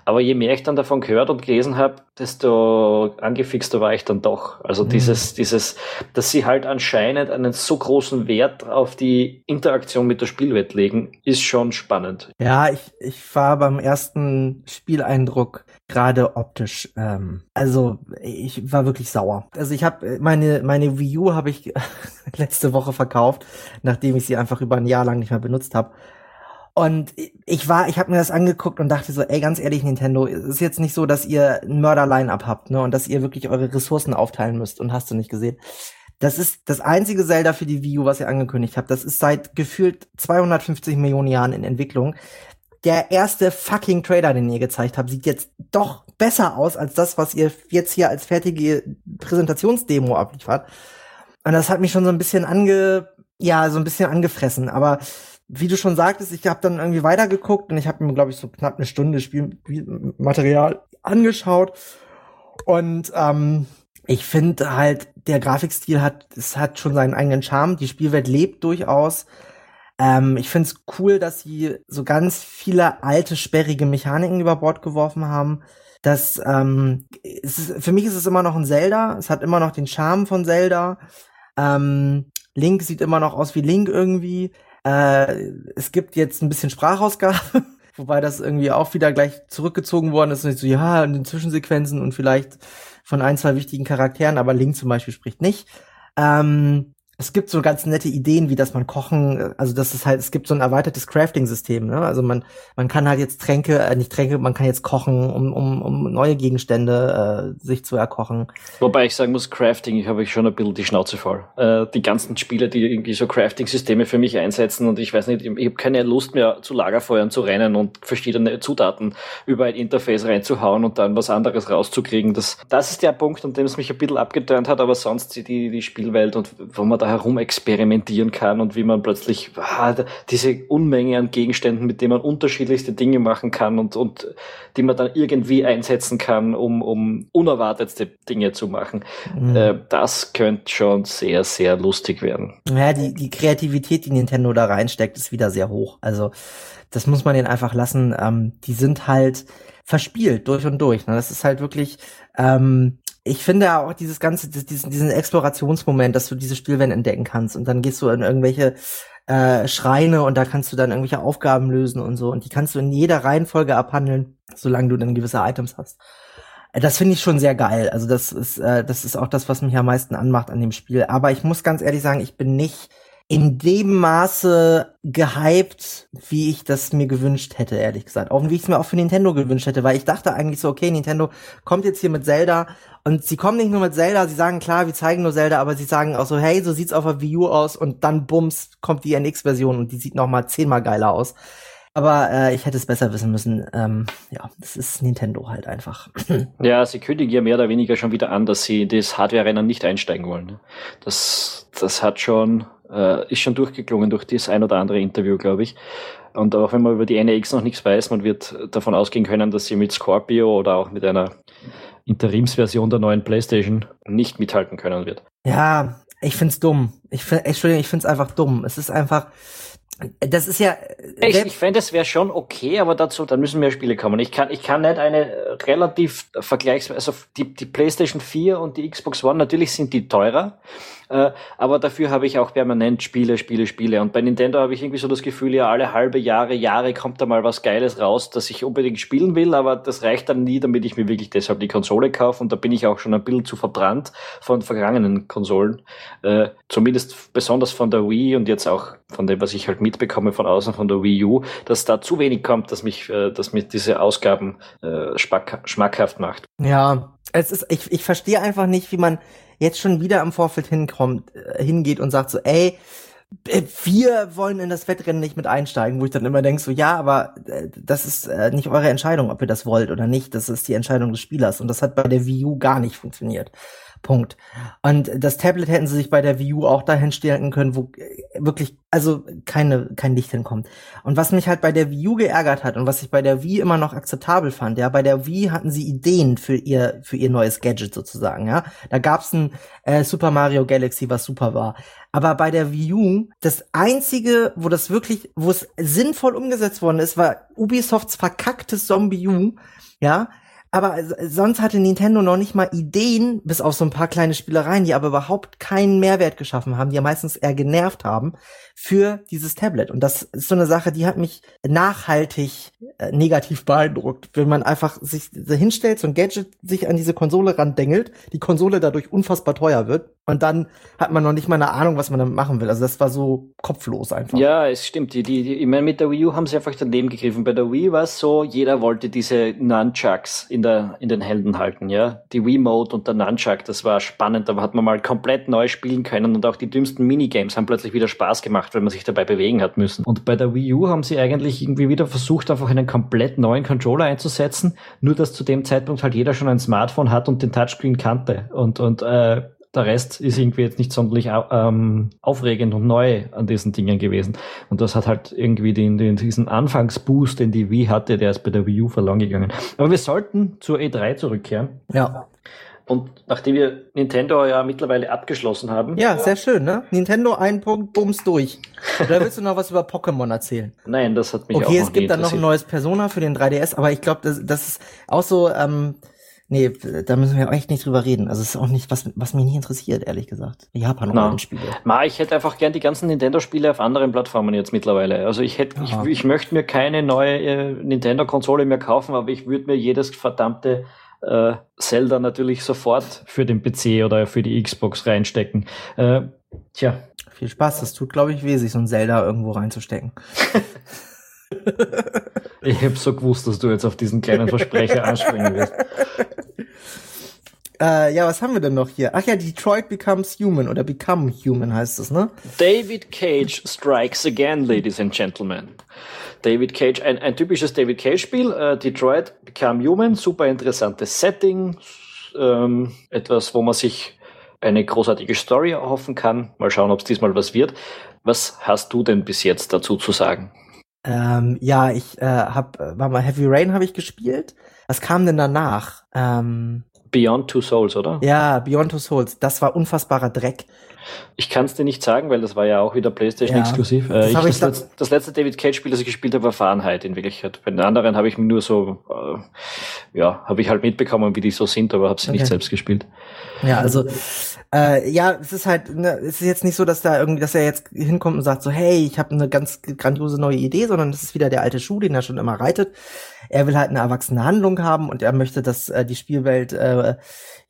Aber je mehr ich dann davon gehört und gelesen habe, desto angefixter war ich dann doch. Also mhm. dieses, dieses, dass sie halt anscheinend einen so großen Wert auf die Interaktion mit der Spielwelt legen, ist schon spannend. Ja, ich, ich war beim ersten Spieleindruck gerade optisch. Ähm, also ich war wirklich sauer. Also ich habe meine meine Wii U habe ich letzte Woche verkauft, nachdem ich sie einfach über ein Jahr lang nicht mehr benutzt habe. Und ich war, ich habe mir das angeguckt und dachte so, ey, ganz ehrlich, Nintendo, es ist jetzt nicht so, dass ihr ein Mörder-Line-Up habt, ne, und dass ihr wirklich eure Ressourcen aufteilen müsst und hast du nicht gesehen. Das ist das einzige Zelda für die Wii U, was ihr angekündigt habt. Das ist seit gefühlt 250 Millionen Jahren in Entwicklung der erste fucking Trailer, den ihr gezeigt habt, sieht jetzt doch besser aus als das, was ihr jetzt hier als fertige Präsentationsdemo abliefert. Und das hat mich schon so ein bisschen ange, ja, so ein bisschen angefressen. Aber wie du schon sagtest, ich habe dann irgendwie weitergeguckt und ich habe mir, glaube ich, so knapp eine Stunde Spielmaterial angeschaut. Und ähm, ich finde halt, der Grafikstil hat, es hat schon seinen eigenen Charme. Die Spielwelt lebt durchaus. Ähm, ich finde es cool, dass sie so ganz viele alte, sperrige Mechaniken über Bord geworfen haben. Das, ähm, ist, für mich ist es immer noch ein Zelda. Es hat immer noch den Charme von Zelda. Ähm, Link sieht immer noch aus wie Link irgendwie. Äh, es gibt jetzt ein bisschen Sprachausgabe, wobei das irgendwie auch wieder gleich zurückgezogen worden ist. Und so, ja, in den Zwischensequenzen und vielleicht von ein, zwei wichtigen Charakteren, aber Link zum Beispiel spricht nicht. Ähm, es gibt so ganz nette Ideen, wie das man kochen, also das ist halt, es gibt so ein erweitertes Crafting-System, ne? Also man, man kann halt jetzt Tränke, äh, nicht Tränke, man kann jetzt kochen, um, um, um neue Gegenstände äh, sich zu erkochen. Wobei ich sagen muss, Crafting, ich habe schon ein bisschen die Schnauze voll. Äh, die ganzen Spiele, die irgendwie so Crafting-Systeme für mich einsetzen und ich weiß nicht, ich habe keine Lust mehr zu Lagerfeuern zu rennen und verschiedene Zutaten über ein Interface reinzuhauen und dann was anderes rauszukriegen. Das, das ist der Punkt, an dem es mich ein bisschen abgeturnt hat, aber sonst die, die Spielwelt und wo man da da herum experimentieren kann und wie man plötzlich ah, diese Unmenge an Gegenständen, mit denen man unterschiedlichste Dinge machen kann und, und die man dann irgendwie einsetzen kann, um, um unerwartetste Dinge zu machen. Mhm. Äh, das könnte schon sehr, sehr lustig werden. Ja, die, die Kreativität, die Nintendo da reinsteckt, ist wieder sehr hoch. Also das muss man denen einfach lassen. Ähm, die sind halt verspielt durch und durch. Ne? Das ist halt wirklich, ähm, ich finde auch dieses ganze, diesen, diesen Explorationsmoment, dass du diese Spielwelt entdecken kannst und dann gehst du in irgendwelche äh, Schreine und da kannst du dann irgendwelche Aufgaben lösen und so und die kannst du in jeder Reihenfolge abhandeln, solange du dann gewisse Items hast. Äh, das finde ich schon sehr geil. Also das ist, äh, das ist auch das, was mich am meisten anmacht an dem Spiel. Aber ich muss ganz ehrlich sagen, ich bin nicht in dem Maße gehypt, wie ich das mir gewünscht hätte, ehrlich gesagt. Auch wie ich es mir auch für Nintendo gewünscht hätte, weil ich dachte eigentlich so, okay, Nintendo kommt jetzt hier mit Zelda und sie kommen nicht nur mit Zelda, sie sagen klar, wir zeigen nur Zelda, aber sie sagen auch so, hey, so sieht's auf der Wii U aus und dann bums kommt die NX-Version und die sieht noch mal zehnmal geiler aus. Aber äh, ich hätte es besser wissen müssen. Ähm, ja, das ist Nintendo halt einfach. Ja, sie kündigen ja mehr oder weniger schon wieder an, dass sie das Hardware-Rennen nicht einsteigen wollen. Ne? Das, das hat schon äh, ist schon durchgeklungen durch das ein oder andere Interview, glaube ich. Und auch wenn man über die NX noch nichts weiß, man wird davon ausgehen können, dass sie mit Scorpio oder auch mit einer Interimsversion der neuen PlayStation nicht mithalten können wird. Ja, ich find's dumm. Ich find, Entschuldigung, ich find's einfach dumm. Es ist einfach, das ist ja. Ich, ich fände, es wäre schon okay, aber dazu, dann müssen mehr Spiele kommen. Ich kann, ich kann nicht eine relativ vergleichsweise, also die, die PlayStation 4 und die Xbox One, natürlich sind die teurer. Äh, aber dafür habe ich auch permanent Spiele, Spiele, Spiele. Und bei Nintendo habe ich irgendwie so das Gefühl, ja, alle halbe Jahre, Jahre kommt da mal was Geiles raus, das ich unbedingt spielen will, aber das reicht dann nie, damit ich mir wirklich deshalb die Konsole kaufe. Und da bin ich auch schon ein bisschen zu verbrannt von vergangenen Konsolen. Äh, zumindest besonders von der Wii und jetzt auch von dem, was ich halt mitbekomme von außen von der Wii U, dass da zu wenig kommt, dass mich, äh, dass mir diese Ausgaben äh, schmackhaft macht. Ja, es ist, ich, ich verstehe einfach nicht, wie man jetzt schon wieder am Vorfeld hinkommt, äh, hingeht und sagt so, ey, äh, wir wollen in das Wettrennen nicht mit einsteigen, wo ich dann immer denke so, ja, aber äh, das ist nicht eure Entscheidung, ob ihr das wollt oder nicht. Das ist die Entscheidung des Spielers. Und das hat bei der Wii U gar nicht funktioniert. Punkt. Und das Tablet hätten sie sich bei der Wii U auch dahin stellen können, wo äh, wirklich, also keine, kein Licht hinkommt. Und was mich halt bei der Wii U geärgert hat und was ich bei der Wii immer noch akzeptabel fand, ja, bei der Wii hatten sie Ideen für ihr, für ihr neues Gadget sozusagen, ja. Da gab's ein äh, Super Mario Galaxy, was super war. Aber bei der Wii U, das einzige, wo das wirklich, wo es sinnvoll umgesetzt worden ist, war Ubisofts verkacktes Zombie U, ja aber sonst hatte Nintendo noch nicht mal Ideen, bis auf so ein paar kleine Spielereien, die aber überhaupt keinen Mehrwert geschaffen haben, die ja meistens eher genervt haben für dieses Tablet. Und das ist so eine Sache, die hat mich nachhaltig äh, negativ beeindruckt. Wenn man einfach sich hinstellt, so ein Gadget sich an diese Konsole randengelt, die Konsole dadurch unfassbar teuer wird und dann hat man noch nicht mal eine Ahnung, was man damit machen will. Also das war so kopflos einfach. Ja, es stimmt. Die, die, ich meine, mit der Wii U haben sie einfach daneben gegriffen. Bei der Wii war es so, jeder wollte diese Nunchucks in, der, in den Händen halten, ja. Die Wii Mode und der Nunchuck, das war spannend. Da hat man mal komplett neu spielen können und auch die dümmsten Minigames haben plötzlich wieder Spaß gemacht gemacht, weil man sich dabei bewegen hat müssen. Und bei der Wii U haben sie eigentlich irgendwie wieder versucht, einfach einen komplett neuen Controller einzusetzen, nur dass zu dem Zeitpunkt halt jeder schon ein Smartphone hat und den Touchscreen kannte. Und, und äh, der Rest ist irgendwie jetzt nicht sonderlich ähm, aufregend und neu an diesen Dingen gewesen. Und das hat halt irgendwie den, den, diesen Anfangsboost, den die Wii hatte, der ist bei der Wii U verloren gegangen. Aber wir sollten zur E3 zurückkehren. Ja. Und nachdem wir Nintendo ja mittlerweile abgeschlossen haben. Ja, sehr schön, ne? Nintendo ein Punkt, bums durch. Oder willst du noch was über Pokémon erzählen? Nein, das hat mich okay, auch Okay, es gibt dann noch ein neues Persona für den 3DS, aber ich glaube, das, das ist auch so, ähm, nee, da müssen wir echt nicht drüber reden. Also es ist auch nicht, was, was mich nicht interessiert, ehrlich gesagt. Japan-Rollenspiele. Ma, ich hätte einfach gern die ganzen Nintendo-Spiele auf anderen Plattformen jetzt mittlerweile. Also ich hätte, ich, ich möchte mir keine neue äh, Nintendo-Konsole mehr kaufen, aber ich würde mir jedes verdammte äh, Zelda natürlich sofort für den PC oder für die Xbox reinstecken. Äh, tja. Viel Spaß, das tut, glaube ich, weh, sich so ein Zelda irgendwo reinzustecken. ich habe so gewusst, dass du jetzt auf diesen kleinen Versprecher anspringen wirst. Äh, ja, was haben wir denn noch hier? Ach ja, Detroit Becomes Human oder Become Human heißt es, ne? David Cage strikes again, ladies and gentlemen. David Cage, ein, ein typisches David Cage-Spiel. Äh, Detroit Become Human, super interessantes Setting, ähm, etwas, wo man sich eine großartige Story erhoffen kann. Mal schauen, ob es diesmal was wird. Was hast du denn bis jetzt dazu zu sagen? Ähm, ja, ich äh, habe, war mal Heavy Rain habe ich gespielt. Was kam denn danach? Ähm, Beyond Two Souls, oder? Ja, Beyond Two Souls. Das war unfassbarer Dreck. Ich kann es dir nicht sagen, weil das war ja auch wieder PlayStation ja, exklusiv. Äh, das, ich, ich das, letzte, das, letzte David Cage Spiel, das ich gespielt habe, war Fahrenheit in Wirklichkeit. Bei den anderen habe ich nur so, äh, ja, habe ich halt mitbekommen, wie die so sind, aber habe sie okay. nicht selbst gespielt. Ja, also äh, ja, es ist halt, ne, es ist jetzt nicht so, dass da irgendwie, dass er jetzt hinkommt und sagt so, hey, ich habe eine ganz grandiose neue Idee, sondern es ist wieder der alte Schuh, den er schon immer reitet. Er will halt eine erwachsene Handlung haben und er möchte, dass äh, die Spielwelt äh,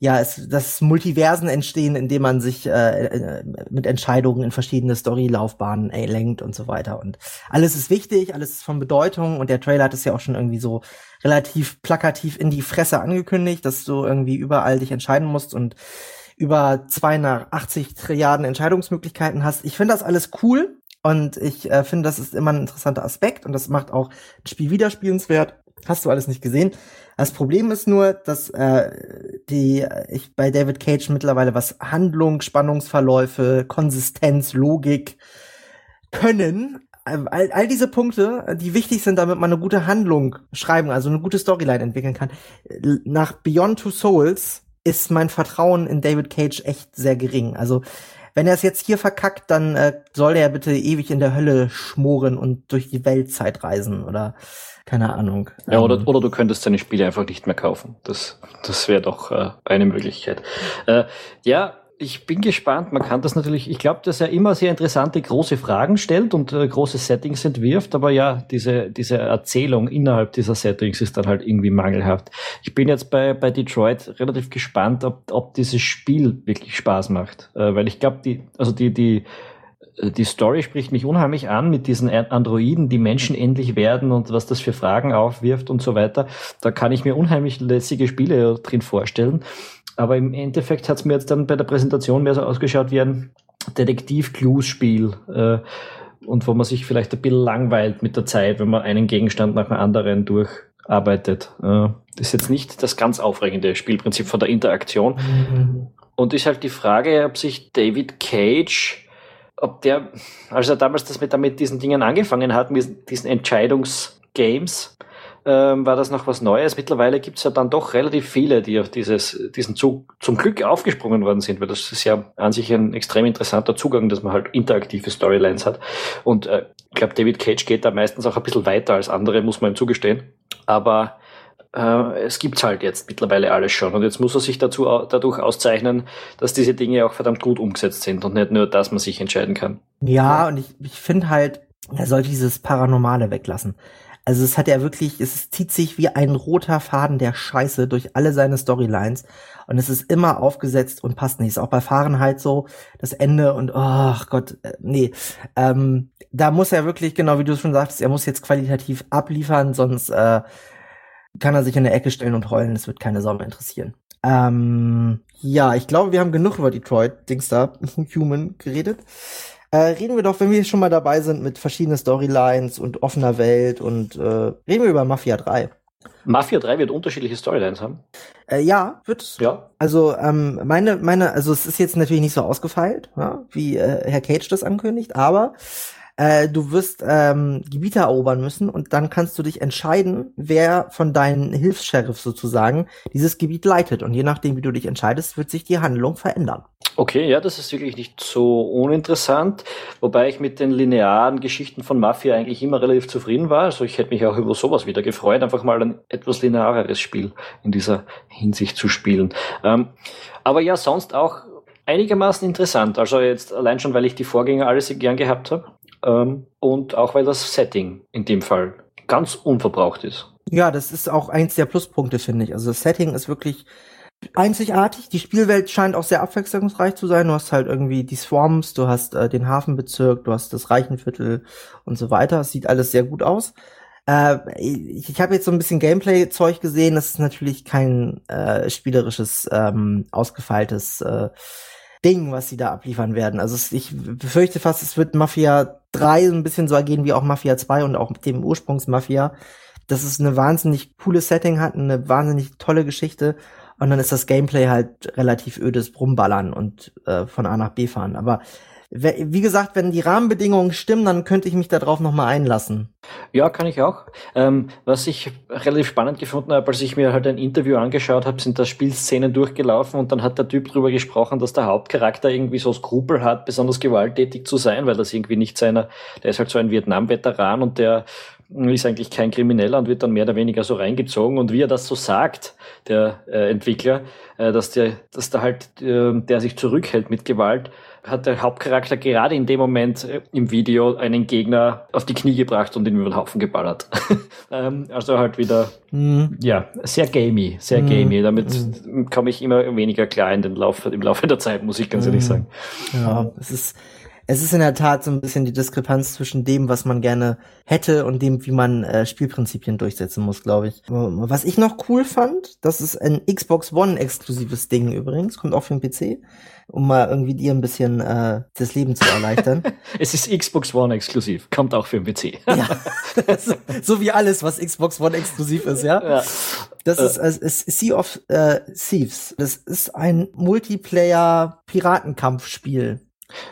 ja, es, dass Multiversen entstehen, indem man sich äh, äh, mit Entscheidungen in verschiedene Storylaufbahnen äh, lenkt und so weiter. Und alles ist wichtig, alles ist von Bedeutung und der Trailer hat es ja auch schon irgendwie so relativ plakativ in die Fresse angekündigt, dass du irgendwie überall dich entscheiden musst und über 280 Trilliarden Entscheidungsmöglichkeiten hast. Ich finde das alles cool und ich äh, finde, das ist immer ein interessanter Aspekt und das macht auch ein Spiel wiederspielenswert. Hast du alles nicht gesehen. Das Problem ist nur, dass äh, die ich bei David Cage mittlerweile was Handlung, Spannungsverläufe, Konsistenz, Logik können. All, all diese Punkte, die wichtig sind, damit man eine gute Handlung schreiben, also eine gute Storyline entwickeln kann. Nach Beyond Two Souls ist mein Vertrauen in David Cage echt sehr gering. Also wenn er es jetzt hier verkackt, dann äh, soll er bitte ewig in der Hölle schmoren und durch die Weltzeit reisen oder keine Ahnung. Ja, oder, ähm, oder du könntest seine Spiele einfach nicht mehr kaufen. Das, das wäre doch äh, eine Möglichkeit. Äh, ja, ich bin gespannt. Man kann das natürlich, ich glaube, dass er immer sehr interessante große Fragen stellt und äh, große Settings entwirft, aber ja, diese, diese Erzählung innerhalb dieser Settings ist dann halt irgendwie mangelhaft. Ich bin jetzt bei, bei Detroit relativ gespannt, ob, ob dieses Spiel wirklich Spaß macht. Äh, weil ich glaube, die, also die, die, die Story spricht mich unheimlich an mit diesen Androiden, die menschenähnlich werden und was das für Fragen aufwirft und so weiter. Da kann ich mir unheimlich lässige Spiele drin vorstellen. Aber im Endeffekt hat es mir jetzt dann bei der Präsentation mehr so ausgeschaut wie ein Detektiv-Clues-Spiel. Äh, und wo man sich vielleicht ein bisschen langweilt mit der Zeit, wenn man einen Gegenstand nach dem anderen durcharbeitet. Äh, das ist jetzt nicht das ganz aufregende Spielprinzip von der Interaktion. Mhm. Und ist halt die Frage, ob sich David Cage, ob der, als er damals das mit, mit diesen Dingen angefangen hat, mit diesen Entscheidungsgames, ähm, war das noch was Neues. Mittlerweile gibt es ja dann doch relativ viele, die auf dieses, diesen Zug zum Glück aufgesprungen worden sind, weil das ist ja an sich ein extrem interessanter Zugang, dass man halt interaktive Storylines hat. Und äh, ich glaube, David Cage geht da meistens auch ein bisschen weiter als andere, muss man ihm zugestehen. Aber äh, es gibt's halt jetzt mittlerweile alles schon. Und jetzt muss er sich dazu, dadurch auszeichnen, dass diese Dinge auch verdammt gut umgesetzt sind und nicht nur, dass man sich entscheiden kann. Ja, und ich, ich finde halt, er sollte dieses Paranormale weglassen. Also es hat ja wirklich, es zieht sich wie ein roter Faden der Scheiße durch alle seine Storylines und es ist immer aufgesetzt und passt nicht. Ist auch bei Fahrenheit so, das Ende und oh Gott, äh, nee. Ähm, da muss er wirklich, genau wie du schon sagst, er muss jetzt qualitativ abliefern, sonst äh, kann er sich in der Ecke stellen und heulen, es wird keine Sau mehr interessieren. Ähm, ja, ich glaube, wir haben genug über Detroit, Dings da, Human geredet. Äh, reden wir doch, wenn wir schon mal dabei sind mit verschiedenen Storylines und offener Welt und äh, reden wir über Mafia 3. Mafia 3 wird unterschiedliche Storylines haben? Äh, ja, wird. Ja. Also ähm, meine, meine, also es ist jetzt natürlich nicht so ausgefeilt, ja, wie äh, Herr Cage das ankündigt, aber äh, du wirst ähm, Gebiete erobern müssen und dann kannst du dich entscheiden, wer von deinen Hilfs-Sheriff sozusagen dieses Gebiet leitet. Und je nachdem, wie du dich entscheidest, wird sich die Handlung verändern. Okay, ja, das ist wirklich nicht so uninteressant, wobei ich mit den linearen Geschichten von Mafia eigentlich immer relativ zufrieden war. Also ich hätte mich auch über sowas wieder gefreut, einfach mal ein etwas lineareres Spiel in dieser Hinsicht zu spielen. Ähm, aber ja, sonst auch einigermaßen interessant. Also jetzt allein schon, weil ich die Vorgänger alles gern gehabt habe ähm, und auch weil das Setting in dem Fall ganz unverbraucht ist. Ja, das ist auch eins der Pluspunkte, finde ich. Also das Setting ist wirklich einzigartig. Die Spielwelt scheint auch sehr abwechslungsreich zu sein. Du hast halt irgendwie die Swarms, du hast äh, den Hafenbezirk, du hast das Reichenviertel und so weiter. Es sieht alles sehr gut aus. Äh, ich ich habe jetzt so ein bisschen Gameplay-Zeug gesehen. Das ist natürlich kein äh, spielerisches, ähm, ausgefeiltes äh, Ding, was sie da abliefern werden. Also ich befürchte fast, es wird Mafia 3 ein bisschen so ergehen wie auch Mafia 2 und auch mit dem Ursprungsmafia. Dass es eine wahnsinnig coole Setting hat, eine wahnsinnig tolle Geschichte Und dann ist das Gameplay halt relativ ödes Brumballern und äh, von A nach B fahren. Aber wie gesagt, wenn die Rahmenbedingungen stimmen, dann könnte ich mich darauf nochmal einlassen. Ja, kann ich auch. Ähm, was ich relativ spannend gefunden habe, als ich mir halt ein Interview angeschaut habe, sind da Spielszenen durchgelaufen und dann hat der Typ drüber gesprochen, dass der Hauptcharakter irgendwie so Skrupel hat, besonders gewalttätig zu sein, weil das irgendwie nicht seiner, der ist halt so ein Vietnam-Veteran und der ist eigentlich kein Krimineller und wird dann mehr oder weniger so reingezogen. Und wie er das so sagt, der äh, Entwickler, äh, dass der, dass da halt äh, der sich zurückhält mit Gewalt, hat der Hauptcharakter gerade in dem Moment äh, im Video einen Gegner auf die Knie gebracht und ihn über den Haufen geballert. ähm, also halt wieder, mhm. ja, sehr gamey, sehr mhm. gamey. Damit mhm. komme ich immer weniger klar in den Laufe, im Laufe der Zeit, muss ich ganz ehrlich mhm. sagen. Ja, es ist, es ist in der Tat so ein bisschen die Diskrepanz zwischen dem, was man gerne hätte und dem, wie man äh, Spielprinzipien durchsetzen muss, glaube ich. Was ich noch cool fand, das ist ein Xbox One exklusives Ding übrigens, kommt auch für den PC, um mal irgendwie dir ein bisschen äh, das Leben zu erleichtern. es ist Xbox One exklusiv, kommt auch für den PC. ja, so, so, wie alles, was Xbox One exklusiv ist, ja. ja. Das ist, äh, ist Sea of äh, Thieves. Das ist ein Multiplayer-Piratenkampfspiel.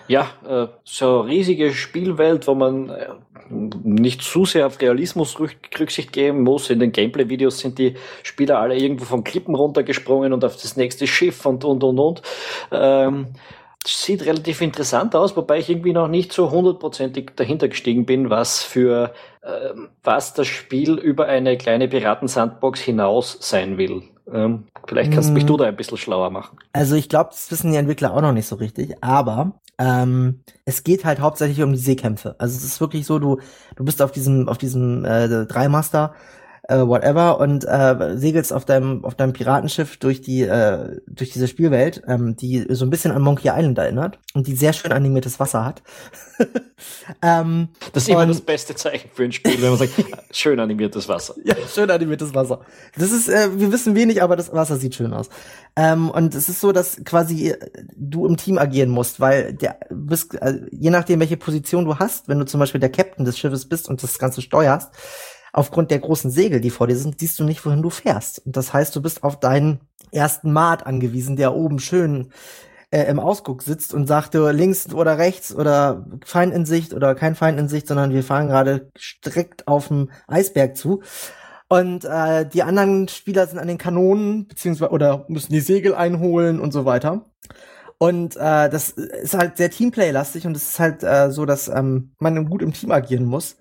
Ja, äh, so eine riesige Spielwelt, wo man äh, nicht zu sehr auf Realismus Rücksicht geben muss. In den Gameplay-Videos sind die Spieler alle irgendwo von Klippen runtergesprungen und auf das nächste Schiff und, und, und, und. Ähm, sieht relativ interessant aus, wobei ich irgendwie noch nicht so hundertprozentig dahinter gestiegen bin, was für äh, was das Spiel über eine kleine Piratensandbox hinaus sein will. Ähm, vielleicht kannst mm. mich du da ein bisschen schlauer machen. Also ich glaube, das wissen die Entwickler auch noch nicht so richtig, aber ähm, es geht halt hauptsächlich um die Seekämpfe. Also es ist wirklich so, du du bist auf diesem auf diesem äh, Dreimaster äh, whatever und äh, segelst auf deinem auf deinem Piratenschiff durch die äh, durch diese Spielwelt, ähm, die so ein bisschen an Monkey Island erinnert und die sehr schön animiertes Wasser hat. ähm, das ist immer das beste Zeichen für ein Spiel, wenn man sagt, schön animiertes Wasser. Ja, schön animiertes Wasser. Das ist, äh, wir wissen wenig, aber das Wasser sieht schön aus. Ähm, und es ist so, dass quasi äh, du im Team agieren musst, weil der bist, äh, je nachdem, welche Position du hast, wenn du zum Beispiel der Captain des Schiffes bist und das Ganze steuerst, aufgrund der großen Segel, die vor dir sind, siehst du nicht, wohin du fährst. Und das heißt, du bist auf deinen ersten Maat angewiesen, der oben schön äh, im Ausguck sitzt und sagt links oder rechts oder Feind in Sicht oder kein Feind in Sicht, sondern wir fahren gerade strikt auf dem Eisberg zu. Und äh, die anderen Spieler sind an den Kanonen, beziehungsweise oder müssen die Segel einholen und so weiter. Und äh, das ist halt sehr Teamplay-lastig und es ist halt äh, so, dass ähm, man gut im Team agieren muss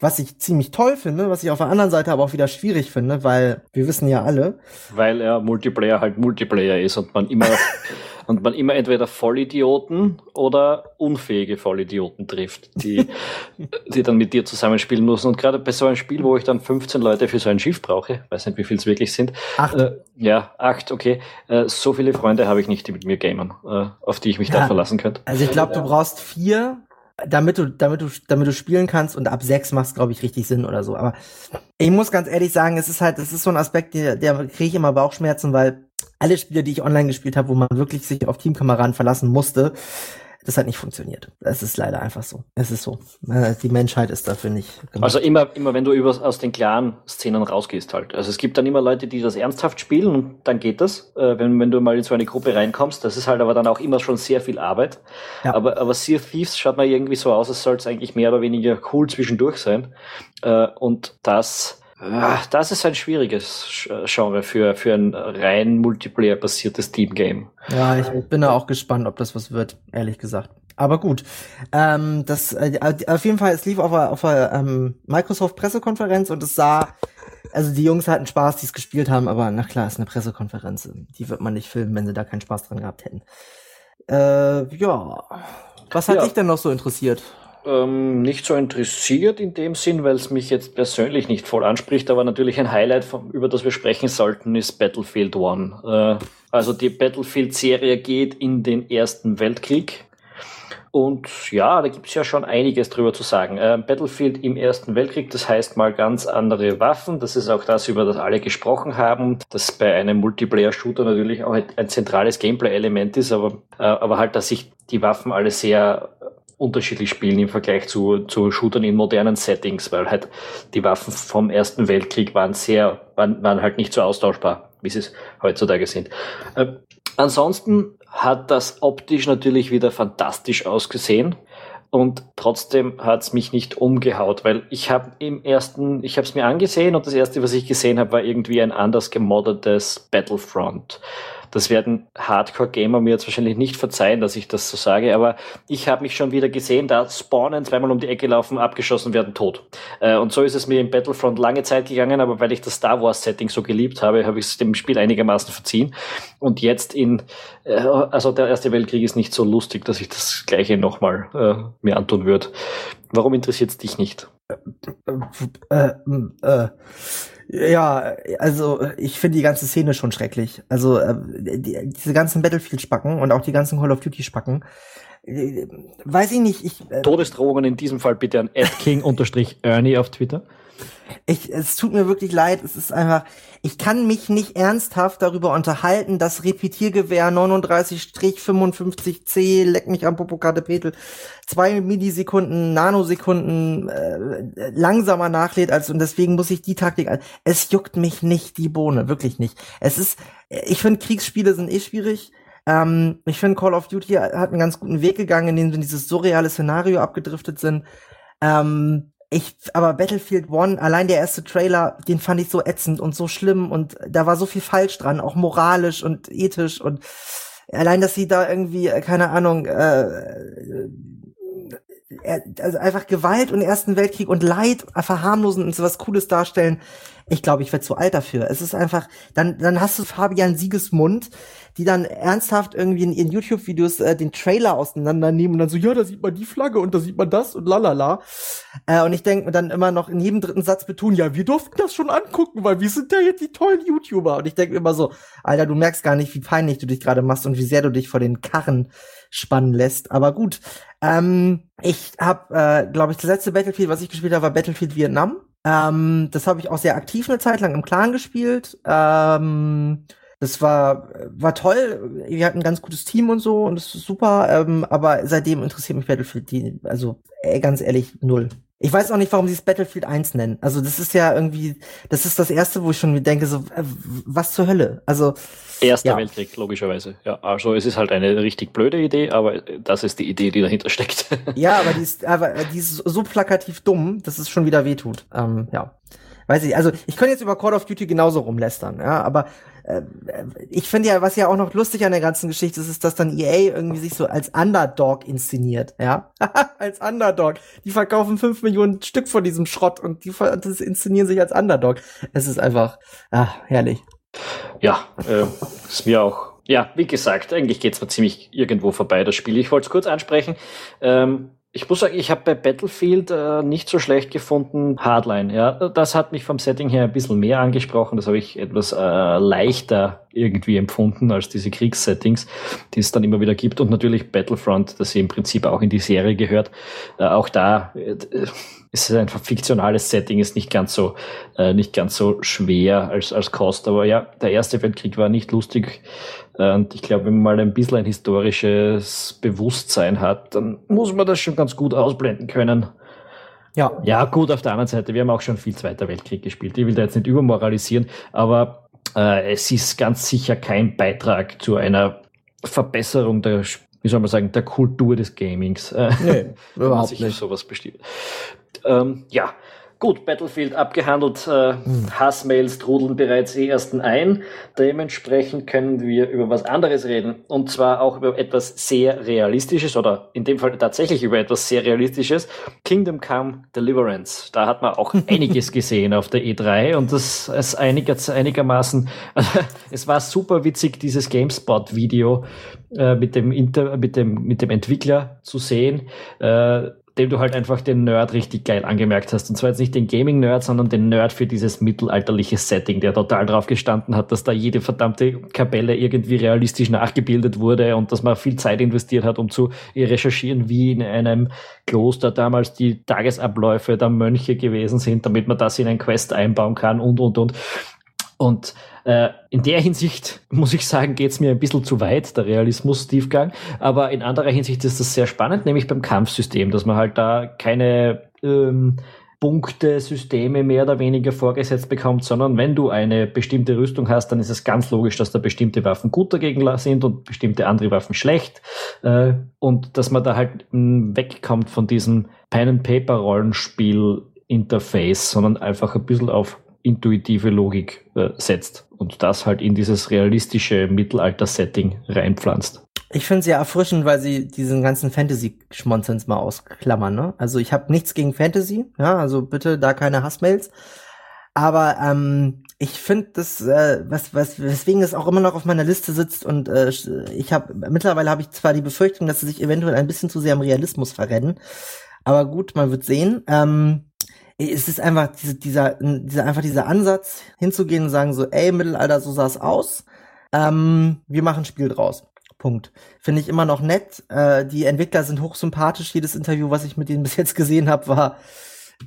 was ich ziemlich toll finde, was ich auf der anderen Seite aber auch wieder schwierig finde, weil wir wissen ja alle. Weil er Multiplayer halt Multiplayer ist und man immer und man immer entweder Vollidioten oder unfähige Vollidioten trifft, die, die dann mit dir zusammenspielen müssen. Und gerade bei so einem Spiel, wo ich dann 15 Leute für so ein Schiff brauche, weiß nicht, wie viel es wirklich sind. Acht. Äh, ja, acht, okay. Äh, so viele Freunde habe ich nicht, die mit mir gamen, äh, auf die ich mich ja, da verlassen könnte. Also ich glaube, du brauchst vier damit du, damit du, damit du spielen kannst und ab sechs macht glaube ich, richtig Sinn oder so. Aber ich muss ganz ehrlich sagen, es ist halt, es ist so ein Aspekt, der, der kriege ich immer Bauchschmerzen, weil alle Spiele, die ich online gespielt habe, wo man wirklich sich auf Teamkameraden verlassen musste, das hat nicht funktioniert. Es ist leider einfach so. Es ist so. Äh, die Menschheit ist dafür nicht. Gemacht. Also immer, immer wenn du über, aus den klaren Szenen rausgehst halt. Also es gibt dann immer Leute, die das ernsthaft spielen und dann geht das. Äh, wenn, wenn du mal in so eine Gruppe reinkommst, das ist halt aber dann auch immer schon sehr viel Arbeit. Ja. Aber, aber Sea of Thieves schaut mal irgendwie so aus, als soll es eigentlich mehr oder weniger cool zwischendurch sein. Äh, und das Ach, das ist ein schwieriges Genre für, für ein rein Multiplayer-basiertes Team-Game. Ja, ich bin da auch gespannt, ob das was wird, ehrlich gesagt. Aber gut, ähm, das äh, auf jeden Fall, es lief auf einer, auf einer ähm, Microsoft-Pressekonferenz und es sah, also die Jungs hatten Spaß, die es gespielt haben, aber na klar, ist eine Pressekonferenz. Die wird man nicht filmen, wenn sie da keinen Spaß dran gehabt hätten. Äh, ja. Was hat ja. dich denn noch so interessiert? Ähm, nicht so interessiert in dem Sinn, weil es mich jetzt persönlich nicht voll anspricht, aber natürlich ein Highlight, von, über das wir sprechen sollten, ist Battlefield One. Äh, also die Battlefield-Serie geht in den Ersten Weltkrieg. Und ja, da gibt's ja schon einiges drüber zu sagen. Äh, Battlefield im Ersten Weltkrieg, das heißt mal ganz andere Waffen. Das ist auch das, über das alle gesprochen haben, das bei einem Multiplayer-Shooter natürlich auch ein zentrales Gameplay-Element ist, aber, äh, aber halt, dass sich die Waffen alle sehr unterschiedlich spielen im Vergleich zu, zu Shootern in modernen Settings, weil halt die Waffen vom Ersten Weltkrieg waren sehr, waren, waren halt nicht so austauschbar wie sie es heutzutage sind. Äh, ansonsten hat das optisch natürlich wieder fantastisch ausgesehen und trotzdem hat's mich nicht umgehaut, weil ich habe im ersten, ich habe es mir angesehen und das erste, was ich gesehen habe, war irgendwie ein anders gemoddetes Battlefront. Das werden Hardcore-Gamer mir jetzt wahrscheinlich nicht verzeihen, dass ich das so sage, aber ich habe mich schon wieder gesehen, da spawnen, zweimal um die Ecke laufen, abgeschossen werden, tot. Äh, und so ist es mir im Battlefront lange Zeit gegangen, aber weil ich das Star Wars-Setting so geliebt habe, habe ich es dem Spiel einigermaßen verziehen. Und jetzt in, äh, also der Erste Weltkrieg ist nicht so lustig, dass ich das gleiche nochmal äh, mir antun würde. Warum interessiert es dich nicht? Äh, äh, ja, also ich finde die ganze Szene schon schrecklich. Also äh, die, diese ganzen Battlefield-Spacken und auch die ganzen Call of Duty-Spacken. Äh, weiß ich nicht. Ich, äh, Todesdrohungen in diesem Fall bitte an adking-ernie auf Twitter. Ich, es tut mir wirklich leid. Es ist einfach, ich kann mich nicht ernsthaft darüber unterhalten, dass Repetiergewehr 39-55C, leck mich am Popokarte zwei Millisekunden, Nanosekunden äh, langsamer nachlädt als und deswegen muss ich die Taktik. Es juckt mich nicht die Bohne, wirklich nicht. Es ist, ich finde Kriegsspiele sind eh schwierig. Ähm, ich finde Call of Duty hat einen ganz guten Weg gegangen, in dem sie dieses surreale Szenario abgedriftet sind. Ähm, ich, aber Battlefield One, allein der erste Trailer, den fand ich so ätzend und so schlimm und da war so viel falsch dran, auch moralisch und ethisch und allein, dass sie da irgendwie, äh, keine Ahnung, äh, äh, also einfach Gewalt und Ersten Weltkrieg und Leid verharmlosen und so was Cooles darstellen. Ich glaube, ich werde zu alt dafür. Es ist einfach, dann, dann hast du Fabian Siegesmund, die dann ernsthaft irgendwie in ihren YouTube-Videos äh, den Trailer auseinandernehmen und dann so, ja, da sieht man die Flagge und da sieht man das und lalala. Äh, und ich denke mir dann immer noch in jedem dritten Satz betonen, ja, wir durften das schon angucken, weil wir sind ja jetzt die tollen YouTuber. Und ich denke immer so, Alter, du merkst gar nicht, wie peinlich du dich gerade machst und wie sehr du dich vor den Karren spannen lässt. Aber gut, ähm, ich habe, äh, glaube ich, das letzte Battlefield, was ich gespielt habe, war Battlefield Vietnam. Ähm, das habe ich auch sehr aktiv eine Zeit lang im Clan gespielt. Ähm, das war, war toll. Wir hatten ein ganz gutes Team und so und das ist super. Ähm, aber seitdem interessiert mich Battlefield, die, also ey, ganz ehrlich, null. Ich weiß auch nicht, warum sie es Battlefield 1 nennen. Also das ist ja irgendwie, das ist das erste, wo ich schon denke, so, äh, was zur Hölle? Also. Erster ja. Weltkrieg, logischerweise. Ja, also es ist halt eine richtig blöde Idee, aber das ist die Idee, die dahinter steckt. ja, aber die ist, aber die ist so plakativ dumm, dass es schon wieder wehtut. Ähm, ja. Weiß ich, also ich könnte jetzt über Call of Duty genauso rumlästern, ja, aber äh, ich finde ja, was ja auch noch lustig an der ganzen Geschichte ist, ist, dass dann EA irgendwie sich so als Underdog inszeniert, ja. als Underdog. Die verkaufen fünf Millionen Stück von diesem Schrott und die inszenieren sich als Underdog. Es ist einfach, ah, herrlich. Ja, äh, ist mir auch ja, wie gesagt, eigentlich geht's mir ziemlich irgendwo vorbei, das Spiel. Ich wollte es kurz ansprechen. Ähm, ich muss sagen, ich habe bei Battlefield äh, nicht so schlecht gefunden Hardline. Ja, das hat mich vom Setting her ein bisschen mehr angesprochen. Das habe ich etwas äh, leichter irgendwie empfunden als diese Kriegssettings, die es dann immer wieder gibt. Und natürlich Battlefront, das im Prinzip auch in die Serie gehört. Äh, auch da äh, ist es ein fiktionales Setting, ist nicht ganz so äh, nicht ganz so schwer als als Kost. Aber ja, der erste Weltkrieg war nicht lustig und ich glaube, wenn man mal ein bisschen ein historisches Bewusstsein hat, dann muss man das schon ganz gut ausblenden können. Ja. Ja, gut, auf der anderen Seite, wir haben auch schon viel Zweiter Weltkrieg gespielt. Ich will da jetzt nicht übermoralisieren, aber äh, es ist ganz sicher kein Beitrag zu einer Verbesserung der, wie soll man sagen, der Kultur des Gamings. Nee, überhaupt nicht. Sowas bestimmt. Ähm, ja, Gut, Battlefield abgehandelt. Äh, hm. Hassmails trudeln bereits die ersten ein. Dementsprechend können wir über was anderes reden. Und zwar auch über etwas sehr Realistisches oder in dem Fall tatsächlich über etwas sehr Realistisches. Kingdom Come Deliverance. Da hat man auch einiges gesehen auf der E3 und das ist einiger, einigermaßen, es war super witzig, dieses GameSpot-Video äh, mit, dem Inter, mit, dem, mit dem Entwickler zu sehen. Äh, dem du halt einfach den Nerd richtig geil angemerkt hast. Und zwar jetzt nicht den Gaming-Nerd, sondern den Nerd für dieses mittelalterliche Setting, der total drauf gestanden hat, dass da jede verdammte Kapelle irgendwie realistisch nachgebildet wurde und dass man viel Zeit investiert hat, um zu recherchieren, wie in einem Kloster damals die Tagesabläufe der Mönche gewesen sind, damit man das in ein Quest einbauen kann und, und, und. Und äh, in der Hinsicht muss ich sagen, geht's mir ein bisschen zu weit, der Realismus-Tiefgang. Aber in anderer Hinsicht ist das sehr spannend, nämlich beim Kampfsystem, dass man halt da keine ähm, Punktesysteme mehr oder weniger vorgesetzt bekommt, sondern wenn du eine bestimmte Rüstung hast, dann ist es ganz logisch, dass da bestimmte Waffen gut dagegen sind und bestimmte andere Waffen schlecht. Äh, und dass man da halt wegkommt von diesem Pen-and-Paper-Rollenspiel-Interface, sondern einfach ein bisschen auf intuitive Logik äh, setzt und das halt in dieses realistische Mittelalter-Setting reinpflanzt. Ich finde es ja erfrischend, weil sie diesen ganzen Fantasy-Schmonzens mal ausklammern. Ne? Also ich habe nichts gegen Fantasy, ja, also bitte da keine Hassmails. Aber ähm, ich finde das, äh, was, was, weswegen es auch immer noch auf meiner Liste sitzt und äh, ich habe mittlerweile habe ich zwar die Befürchtung, dass sie sich eventuell ein bisschen zu sehr im Realismus verrennen, aber gut, man wird sehen. Ähm, es ist einfach diese, dieser, dieser, einfach dieser Ansatz hinzugehen und sagen so, ey, Mittelalter, so sah es aus. Ähm, wir machen Spiel draus. Punkt. Finde ich immer noch nett. Äh, die Entwickler sind hochsympathisch. Jedes Interview, was ich mit denen bis jetzt gesehen habe, war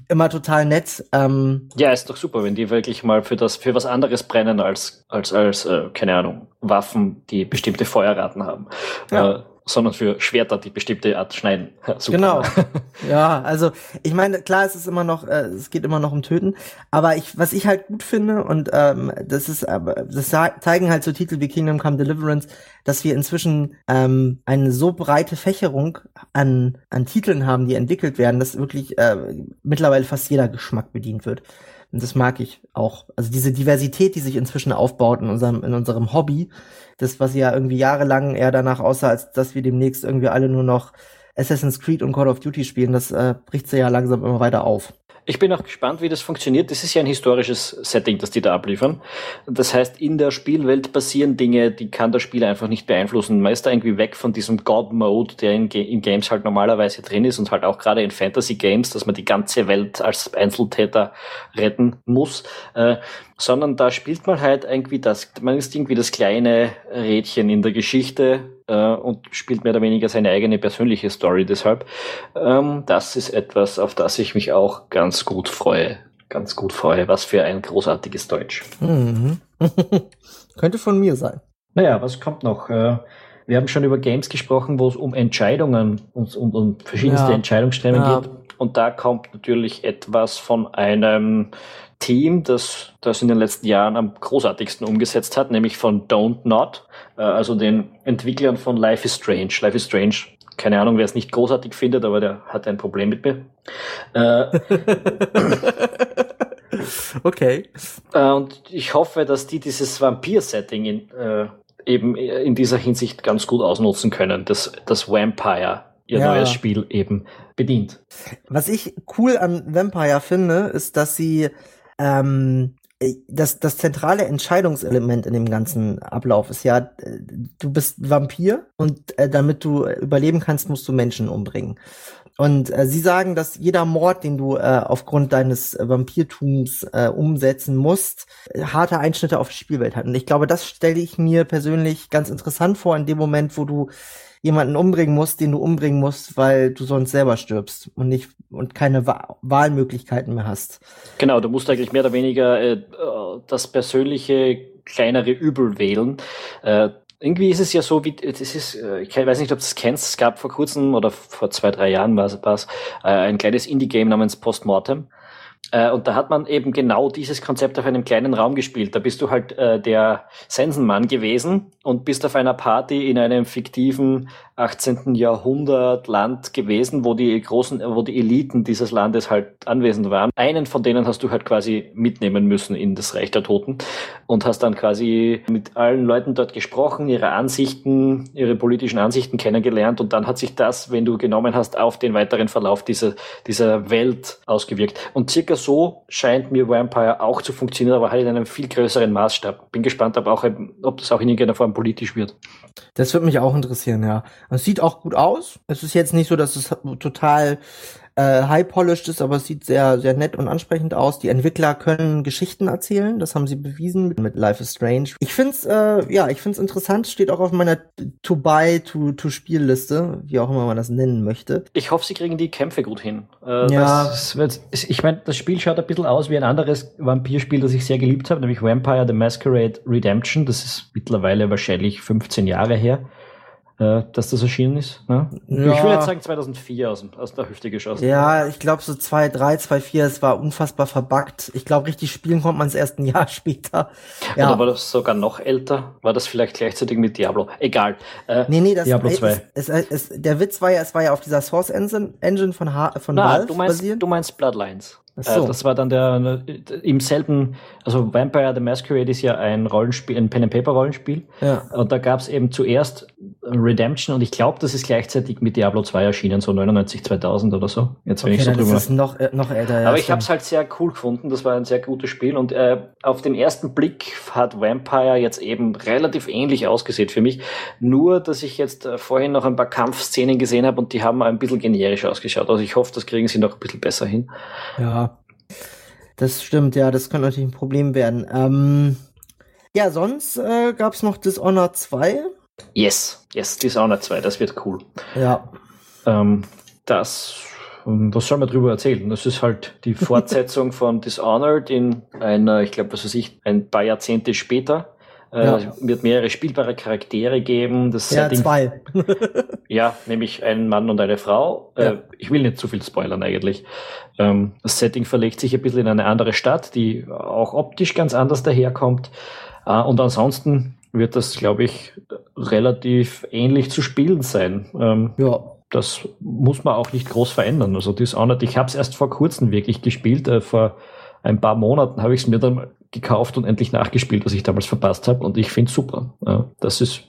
immer total nett. Ähm, ja, ist doch super, wenn die wirklich mal für das für was anderes brennen als als als äh, keine Ahnung Waffen, die bestimmte Feuerraten haben. Ja. Äh, sondern für Schwerter, die bestimmte Art schneiden. Super. Genau. Ja, also ich meine, klar, es ist immer noch, äh, es geht immer noch um Töten, aber ich, was ich halt gut finde und ähm, das ist, aber das zeigen halt so Titel wie Kingdom Come Deliverance, dass wir inzwischen ähm, eine so breite Fächerung an an Titeln haben, die entwickelt werden, dass wirklich äh, mittlerweile fast jeder Geschmack bedient wird. Und das mag ich auch. Also diese Diversität, die sich inzwischen aufbaut in unserem, in unserem Hobby, das, was ja irgendwie jahrelang eher danach aussah, als dass wir demnächst irgendwie alle nur noch Assassin's Creed und Call of Duty spielen, das äh, bricht sie ja langsam immer weiter auf. Ich bin auch gespannt, wie das funktioniert. Das ist ja ein historisches Setting, das die da abliefern. Das heißt, in der Spielwelt passieren Dinge, die kann der Spieler einfach nicht beeinflussen. Man ist da irgendwie weg von diesem God-Mode, der in, in, Games halt normalerweise drin ist und halt auch gerade in Fantasy-Games, dass man die ganze Welt als Einzeltäter retten muss. Äh, sondern da spielt man halt irgendwie das, man ist irgendwie das kleine Rädchen in der Geschichte äh, und spielt mehr oder weniger seine eigene persönliche Story deshalb. Ähm, das ist etwas, auf das ich mich auch ganz gut freue. Ganz gut freue. Was für ein großartiges Deutsch. Mhm. Könnte von mir sein. Naja, was kommt noch? Äh, wir haben schon über Games gesprochen, wo es um Entscheidungen und um, um verschiedenste ja. Entscheidungsströme ja. geht. Und da kommt natürlich etwas von einem Team, das das in den letzten Jahren am großartigsten umgesetzt hat, nämlich von Don't Not, äh, also den Entwicklern von Life is Strange. Life is Strange, keine Ahnung, wer es nicht großartig findet, aber der hat ein Problem mit mir. Äh, okay. Äh, und ich hoffe, dass die dieses Vampir-Setting in, äh, eben in dieser Hinsicht ganz gut ausnutzen können, dass das Vampire ihr ja. neues Spiel eben bedient. Was ich cool an Vampire finde, ist, dass sie ähm, äh, das, das zentrale Entscheidungselement in dem ganzen Ablauf ist ja, äh, du bist Vampir und äh, damit du überleben kannst, musst du Menschen umbringen. Und äh, sie sagen, dass jeder Mord, den du äh, aufgrund deines Vampirtums äh, umsetzen musst, äh, harte Einschnitte auf die Spielwelt hat. Und ich glaube, das stelle ich mir persönlich ganz interessant vor in dem Moment, wo du jemanden umbringen musst, den du umbringen musst, weil du sonst selber stirbst und nicht und keine Wa Wahlmöglichkeiten mehr hast. Genau, du musst eigentlich mehr oder weniger äh, das persönliche kleinere Übel wählen. Äh, irgendwie ist es ja so, wie das ist, äh, ich weiß nicht, ob du es kennst, es gab vor kurzem oder vor zwei, drei Jahren war es äh, ein kleines Indie-Game namens Postmortem. Äh, und da hat man eben genau dieses Konzept auf einem kleinen Raum gespielt. Da bist du halt äh, der Sensenmann gewesen und bist auf einer Party in einem fiktiven 18. Jahrhundert Land gewesen, wo die großen, wo die Eliten dieses Landes halt anwesend waren. Einen von denen hast du halt quasi mitnehmen müssen in das Reich der Toten und hast dann quasi mit allen Leuten dort gesprochen, ihre Ansichten, ihre politischen Ansichten kennengelernt und dann hat sich das, wenn du genommen hast, auf den weiteren Verlauf dieser, dieser Welt ausgewirkt. Und circa so scheint mir Vampire auch zu funktionieren, aber halt in einem viel größeren Maßstab. Bin gespannt, ob, auch, ob das auch in irgendeiner Form politisch wird. Das würde mich auch interessieren, ja. Es sieht auch gut aus. Es ist jetzt nicht so, dass es total äh, high-polished ist, aber es sieht sehr, sehr nett und ansprechend aus. Die Entwickler können Geschichten erzählen, das haben sie bewiesen mit, mit Life is Strange. Ich find's, äh, ja, ich find's interessant, steht auch auf meiner To-Buy, To-To-Spiel-Liste, wie auch immer man das nennen möchte. Ich hoffe, sie kriegen die Kämpfe gut hin. Äh, ja. Das, ich meine, das Spiel schaut ein bisschen aus wie ein anderes Vampirspiel, das ich sehr geliebt habe, nämlich Vampire the Masquerade Redemption. Das ist mittlerweile wahrscheinlich 15 Jahre her. Äh, dass das erschienen ist. Ne? Ja. Ich würde jetzt sagen 2004 aus, aus der Hüfte geschossen. Ja, ich glaube so 2, 3, 2, 4, es war unfassbar verbuggt. Ich glaube, richtig spielen konnte man es erst ein Jahr später. Ja. Oder war das sogar noch älter? War das vielleicht gleichzeitig mit Diablo? Egal. Äh, nee, nee, das Diablo 2. Es, es, es, der Witz war ja, es war ja auf dieser Source Engine, Engine von, ha von Na, Valve du meinst, basiert. Du meinst Bloodlines. Äh, so. das war dann der im selben, also Vampire the Masquerade ist ja ein Rollenspiel, ein Pen and Paper Rollenspiel. Ja. Und da gab es eben zuerst Redemption und ich glaube, das ist gleichzeitig mit Diablo 2 erschienen, so 99, 2000 oder so. Jetzt wenn okay, ich so drüber. Ist noch, äh, noch älter. Ja, Aber ich habe es halt sehr cool gefunden. Das war ein sehr gutes Spiel und äh, auf den ersten Blick hat Vampire jetzt eben relativ ähnlich ausgesehen für mich. Nur, dass ich jetzt äh, vorhin noch ein paar Kampfszenen gesehen habe und die haben ein bisschen generisch ausgeschaut. Also ich hoffe, das kriegen sie noch ein bisschen besser hin. Ja, das stimmt, ja, das könnte natürlich ein Problem werden. Ähm, ja, sonst äh, gab es noch Dishonored 2. Yes, yes, Dishonored 2, das wird cool. Ja. Ähm, das, was soll man drüber erzählen? Das ist halt die Fortsetzung von Dishonored in einer, ich glaube, was weiß ich, ein paar Jahrzehnte später. Äh, ja. wird mehrere spielbare Charaktere geben. Das ja, Setting, zwei. ja, nämlich ein Mann und eine Frau. Äh, ja. Äh, ich will nicht zu viel spoilern eigentlich. Ähm, das Setting verlegt sich ein bisschen in eine andere Stadt, die auch optisch ganz anders daherkommt. Äh, und ansonsten wird das, glaube ich, relativ ähnlich zu spielen sein. Ähm, ja. Das muss man auch nicht groß verändern. Also Dishonored, ich habe es erst vor kurzem wirklich gespielt, äh, vor ein paar Monaten habe ich es mir dann gekauft und endlich nachgespielt, was ich damals verpasst habe. Und ich finde super. Ja, das ist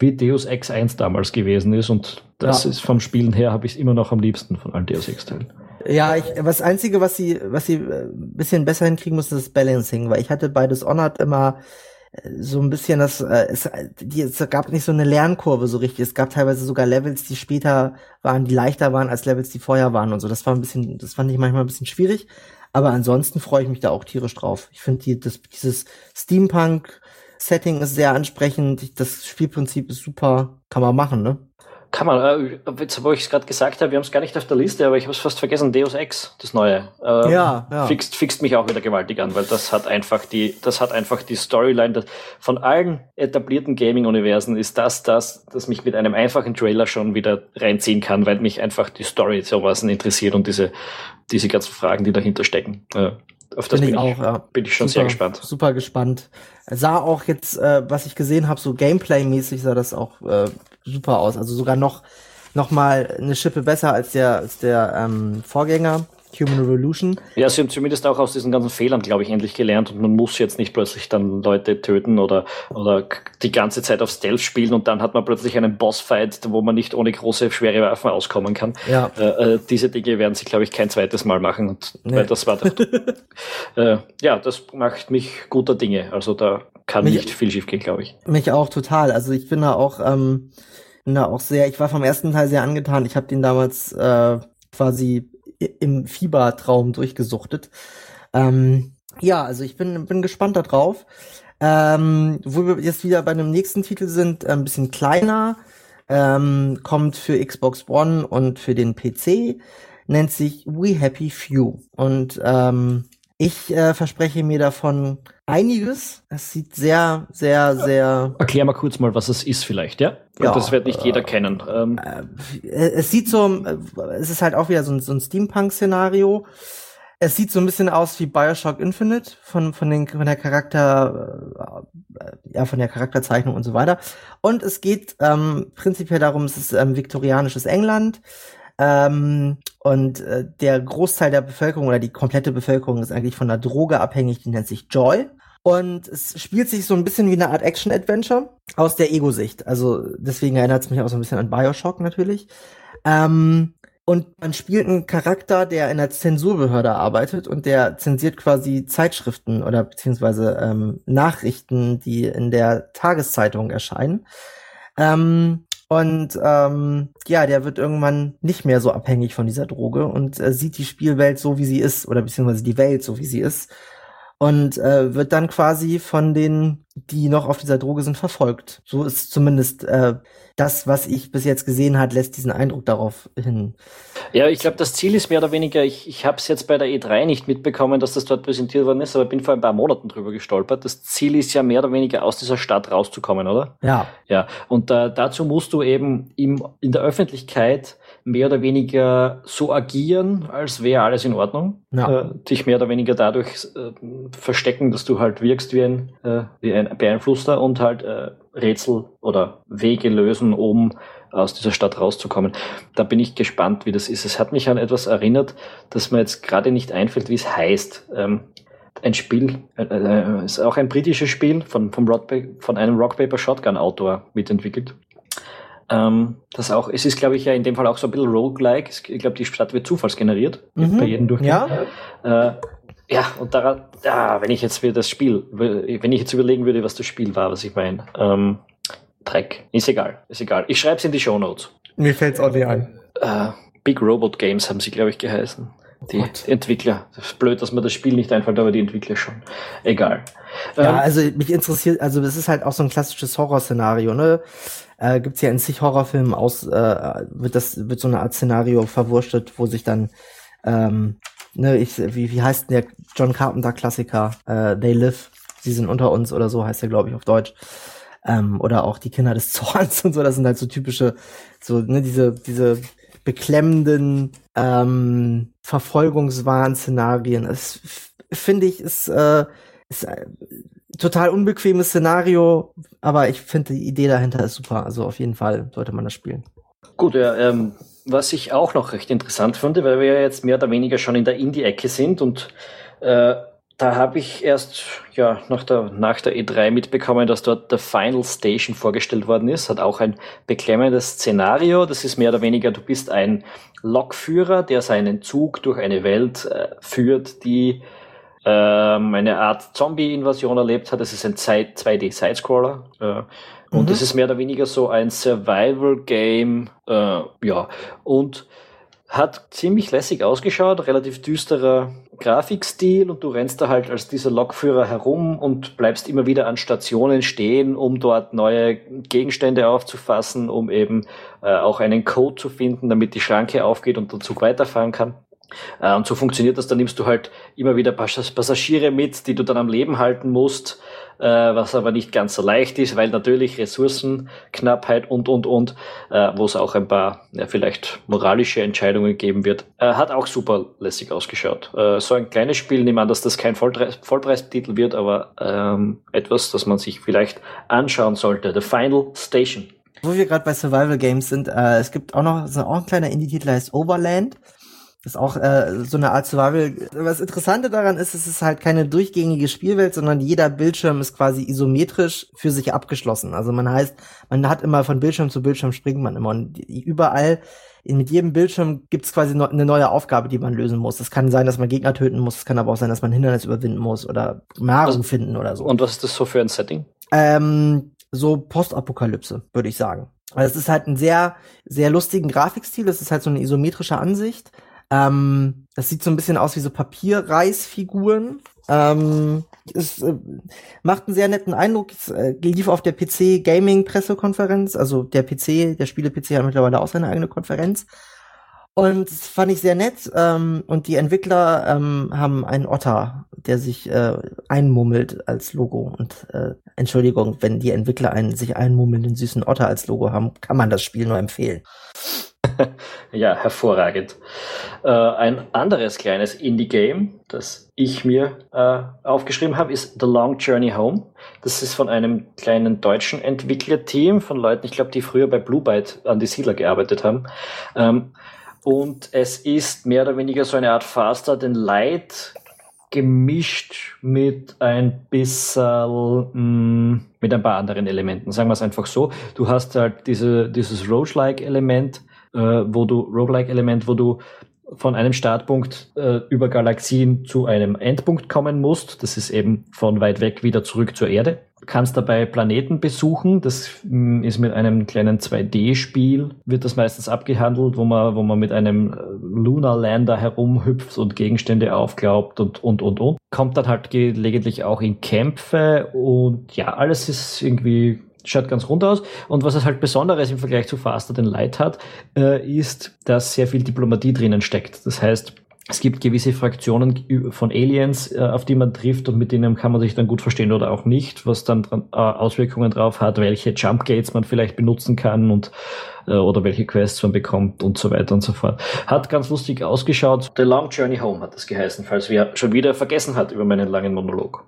wie Deus Ex 1 damals gewesen ist. Und das ja. ist vom Spielen her, habe ich es immer noch am liebsten von allen Deus Ex-Teilen. Ja, ich, was Einzige, was sie, was sie ein äh, bisschen besser hinkriegen muss, ist das Balancing, weil ich hatte bei Dishonored immer äh, so ein bisschen das, äh, es, die, es gab nicht so eine Lernkurve so richtig. Es gab teilweise sogar Levels, die später waren, die leichter waren als Levels, die vorher waren und so. Das war ein bisschen, das fand ich manchmal ein bisschen schwierig. Aber ansonsten freue ich mich da auch tierisch drauf. Ich finde die, das, dieses Steampunk-Setting ist sehr ansprechend. Das Spielprinzip ist super. Kann man machen, ne? Kann man. Äh, jetzt, wo ich es gerade gesagt habe, wir haben es gar nicht auf der Liste, aber ich habe es fast vergessen. Deus Ex, das neue. Ähm, ja, ja. Fixt, fixt mich auch wieder gewaltig an, weil das hat einfach die, das hat einfach die Storyline. Das, von allen etablierten Gaming-Universen ist das das, das mich mit einem einfachen Trailer schon wieder reinziehen kann, weil mich einfach die Story sowas interessiert und diese, diese ganzen Fragen, die dahinter stecken. Äh, auf das bin, bin, ich, auch, ja. bin ich schon super, sehr gespannt. Super gespannt. Sah auch jetzt, äh, was ich gesehen habe, so Gameplay-mäßig sah das auch äh, super aus. Also sogar noch, noch mal eine Schippe besser als der, als der ähm, Vorgänger. Human Revolution. Ja, sie haben zumindest auch aus diesen ganzen Fehlern, glaube ich, endlich gelernt und man muss jetzt nicht plötzlich dann Leute töten oder, oder die ganze Zeit auf Stealth spielen und dann hat man plötzlich einen Bossfight, wo man nicht ohne große, schwere Waffen auskommen kann. Ja. Äh, äh, diese Dinge werden sie, glaube ich, kein zweites Mal machen und nee. weil das war doch, äh, ja, das macht mich guter Dinge. Also da kann mich, nicht viel schief gehen, glaube ich. Mich auch total. Also ich bin da auch, ähm, bin da auch sehr, ich war vom ersten Teil sehr angetan. Ich habe den damals äh, quasi im Fiebertraum durchgesuchtet. Ähm, ja, also ich bin, bin gespannt darauf. Ähm, wo wir jetzt wieder bei einem nächsten Titel sind, ein bisschen kleiner, ähm, kommt für Xbox One und für den PC, nennt sich We Happy Few. Und ähm, ich äh, verspreche mir davon einiges. Es sieht sehr, sehr, sehr. Erklär mal kurz mal, was es ist vielleicht, ja? ja das wird nicht jeder kennen. Ähm. Äh, es sieht so, äh, es ist halt auch wieder so ein, so ein Steampunk-Szenario. Es sieht so ein bisschen aus wie Bioshock Infinite von, von, den, von der Charakter, äh, ja, von der Charakterzeichnung und so weiter. Und es geht ähm, prinzipiell darum, es ist ähm, viktorianisches England. Ähm, und äh, der Großteil der Bevölkerung oder die komplette Bevölkerung ist eigentlich von einer Droge abhängig, die nennt sich Joy. Und es spielt sich so ein bisschen wie eine Art Action-Adventure aus der Ego-Sicht. Also deswegen erinnert es mich auch so ein bisschen an Bioshock natürlich. Ähm, und man spielt einen Charakter, der in der Zensurbehörde arbeitet und der zensiert quasi Zeitschriften oder beziehungsweise ähm, Nachrichten, die in der Tageszeitung erscheinen. Ähm, und ähm, ja, der wird irgendwann nicht mehr so abhängig von dieser Droge und äh, sieht die Spielwelt so, wie sie ist, oder beziehungsweise die Welt so, wie sie ist. Und äh, wird dann quasi von denen, die noch auf dieser Droge sind, verfolgt. So ist zumindest äh, das, was ich bis jetzt gesehen hat, lässt diesen Eindruck darauf hin. Ja, ich glaube, das Ziel ist mehr oder weniger, ich, ich habe es jetzt bei der E3 nicht mitbekommen, dass das dort präsentiert worden ist, aber bin vor ein paar Monaten drüber gestolpert. Das Ziel ist ja mehr oder weniger aus dieser Stadt rauszukommen, oder? Ja. Ja, und äh, dazu musst du eben im, in der Öffentlichkeit mehr oder weniger so agieren, als wäre alles in Ordnung. Ja. Äh, dich mehr oder weniger dadurch äh, verstecken, dass du halt wirkst wie ein, äh, wie ein Beeinflusster und halt äh, Rätsel oder Wege lösen, um aus dieser Stadt rauszukommen. Da bin ich gespannt, wie das ist. Es hat mich an etwas erinnert, das mir jetzt gerade nicht einfällt, wie es heißt. Ähm, ein Spiel, äh, äh, ist auch ein britisches Spiel von, vom Rock, von einem Rock Paper Shotgun Autor mitentwickelt. Ähm, das auch, es ist, glaube ich, ja in dem Fall auch so ein bisschen roguelike. Ich glaube, die Stadt wird zufallsgeneriert mhm. bei jedem Durchgang. Ja. Äh, ja, und daran, ja, wenn ich jetzt wieder das Spiel, wenn ich jetzt überlegen würde, was das Spiel war, was ich meine, ähm, Dreck, ist egal, ist egal. Ich schreibe es in die Show Notes. Mir fällt's auch nicht ein. Äh, Big Robot Games haben sie, glaube ich, geheißen. Die, die, Entwickler. Das ist blöd, dass mir das Spiel nicht einfällt, aber die Entwickler schon. Egal. Ja, ähm, also mich interessiert, also das ist halt auch so ein klassisches Horrorszenario, ne? Äh, gibt's ja in sich Horrorfilmen aus, äh, wird das, wird so eine Art Szenario verwurstet, wo sich dann, ähm, ne, ich, wie, wie heißt der John Carpenter Klassiker, äh, They Live, sie sind unter uns oder so heißt der, glaube ich, auf Deutsch. Ähm, oder auch die Kinder des Zorns und so, das sind halt so typische, so, ne, diese, diese beklemmenden ähm, Verfolgungswahn-Szenarien. Das finde ich ist, äh, ist ein total unbequemes Szenario, aber ich finde die Idee dahinter ist super. Also auf jeden Fall sollte man das spielen. Gut, ja, ähm, was ich auch noch recht interessant finde, weil wir ja jetzt mehr oder weniger schon in der Indie-Ecke sind und äh, da habe ich erst ja nach der, nach der E3 mitbekommen, dass dort der Final Station vorgestellt worden ist. Hat auch ein beklemmendes Szenario. Das ist mehr oder weniger, du bist ein Lokführer, der seinen Zug durch eine Welt äh, führt, die ähm, eine Art Zombie-Invasion erlebt hat. Das ist ein 2D-Sidescroller. Äh, und mhm. es ist mehr oder weniger so ein Survival-Game. Äh, ja, und hat ziemlich lässig ausgeschaut, relativ düsterer Grafikstil und du rennst da halt als dieser Lokführer herum und bleibst immer wieder an Stationen stehen, um dort neue Gegenstände aufzufassen, um eben äh, auch einen Code zu finden, damit die Schranke aufgeht und der Zug weiterfahren kann. Äh, und so funktioniert das, da nimmst du halt immer wieder Passagiere mit, die du dann am Leben halten musst äh, was aber nicht ganz so leicht ist, weil natürlich Ressourcenknappheit und, und, und, äh, wo es auch ein paar ja, vielleicht moralische Entscheidungen geben wird, hat auch super lässig ausgeschaut. So ein kleines Spiel, nehme an, dass das kein Vollpreis Vollpreistitel wird, aber ähm, etwas, das man sich vielleicht anschauen sollte. The Final Station. Wo wir gerade bei Survival Games sind, äh, es gibt auch noch so auch ein kleiner Indie-Titel, heißt Overland. Das ist auch äh, so eine Art Survival. Was Interessante daran ist, es ist halt keine durchgängige Spielwelt, sondern jeder Bildschirm ist quasi isometrisch für sich abgeschlossen. Also man heißt, man hat immer von Bildschirm zu Bildschirm springt man immer und überall mit jedem Bildschirm gibt es quasi eine neue Aufgabe, die man lösen muss. Es kann sein, dass man Gegner töten muss, es kann aber auch sein, dass man Hindernis überwinden muss oder Nahrung was, finden oder so. Und was ist das so für ein Setting? Ähm, so Postapokalypse, würde ich sagen. Also es ist halt ein sehr, sehr lustigen Grafikstil, es ist halt so eine isometrische Ansicht. Ähm, das sieht so ein bisschen aus wie so Papierreisfiguren. Ähm, es äh, macht einen sehr netten Eindruck. Es äh, lief auf der PC Gaming Pressekonferenz. Also der PC, der Spiele-PC hat mittlerweile auch seine eigene Konferenz. Und das fand ich sehr nett. Ähm, und die Entwickler ähm, haben einen Otter, der sich äh, einmummelt als Logo. Und äh, Entschuldigung, wenn die Entwickler einen sich einmummelnden süßen Otter als Logo haben, kann man das Spiel nur empfehlen. ja, hervorragend. Äh, ein anderes kleines Indie-Game, das ich mir äh, aufgeschrieben habe, ist The Long Journey Home. Das ist von einem kleinen deutschen Entwicklerteam, von Leuten, ich glaube, die früher bei Blue Byte an die Siedler gearbeitet haben. Ähm, und es ist mehr oder weniger so eine Art Faster than Light gemischt mit ein bisschen, mh, mm, mit ein paar anderen Elementen. Sagen wir es einfach so. Du hast halt diese, dieses Roguelike-Element, äh, wo du, Roguelike-Element, wo du von einem Startpunkt äh, über Galaxien zu einem Endpunkt kommen musst. Das ist eben von weit weg wieder zurück zur Erde. kannst dabei Planeten besuchen. Das mm, ist mit einem kleinen 2D-Spiel, wird das meistens abgehandelt, wo man, wo man mit einem äh, Lunar Lander herumhüpft und Gegenstände aufglaubt und, und, und, und. Kommt dann halt gelegentlich auch in Kämpfe und ja, alles ist irgendwie schaut ganz rund aus. Und was es halt Besonderes im Vergleich zu Faster Than Light hat, äh, ist, dass sehr viel Diplomatie drinnen steckt. Das heißt, es gibt gewisse Fraktionen von Aliens, äh, auf die man trifft und mit denen kann man sich dann gut verstehen oder auch nicht, was dann äh, Auswirkungen drauf hat, welche Jump Gates man vielleicht benutzen kann und äh, oder welche Quests man bekommt und so weiter und so fort. Hat ganz lustig ausgeschaut. The Long Journey Home hat das geheißen, falls wer schon wieder vergessen hat über meinen langen Monolog.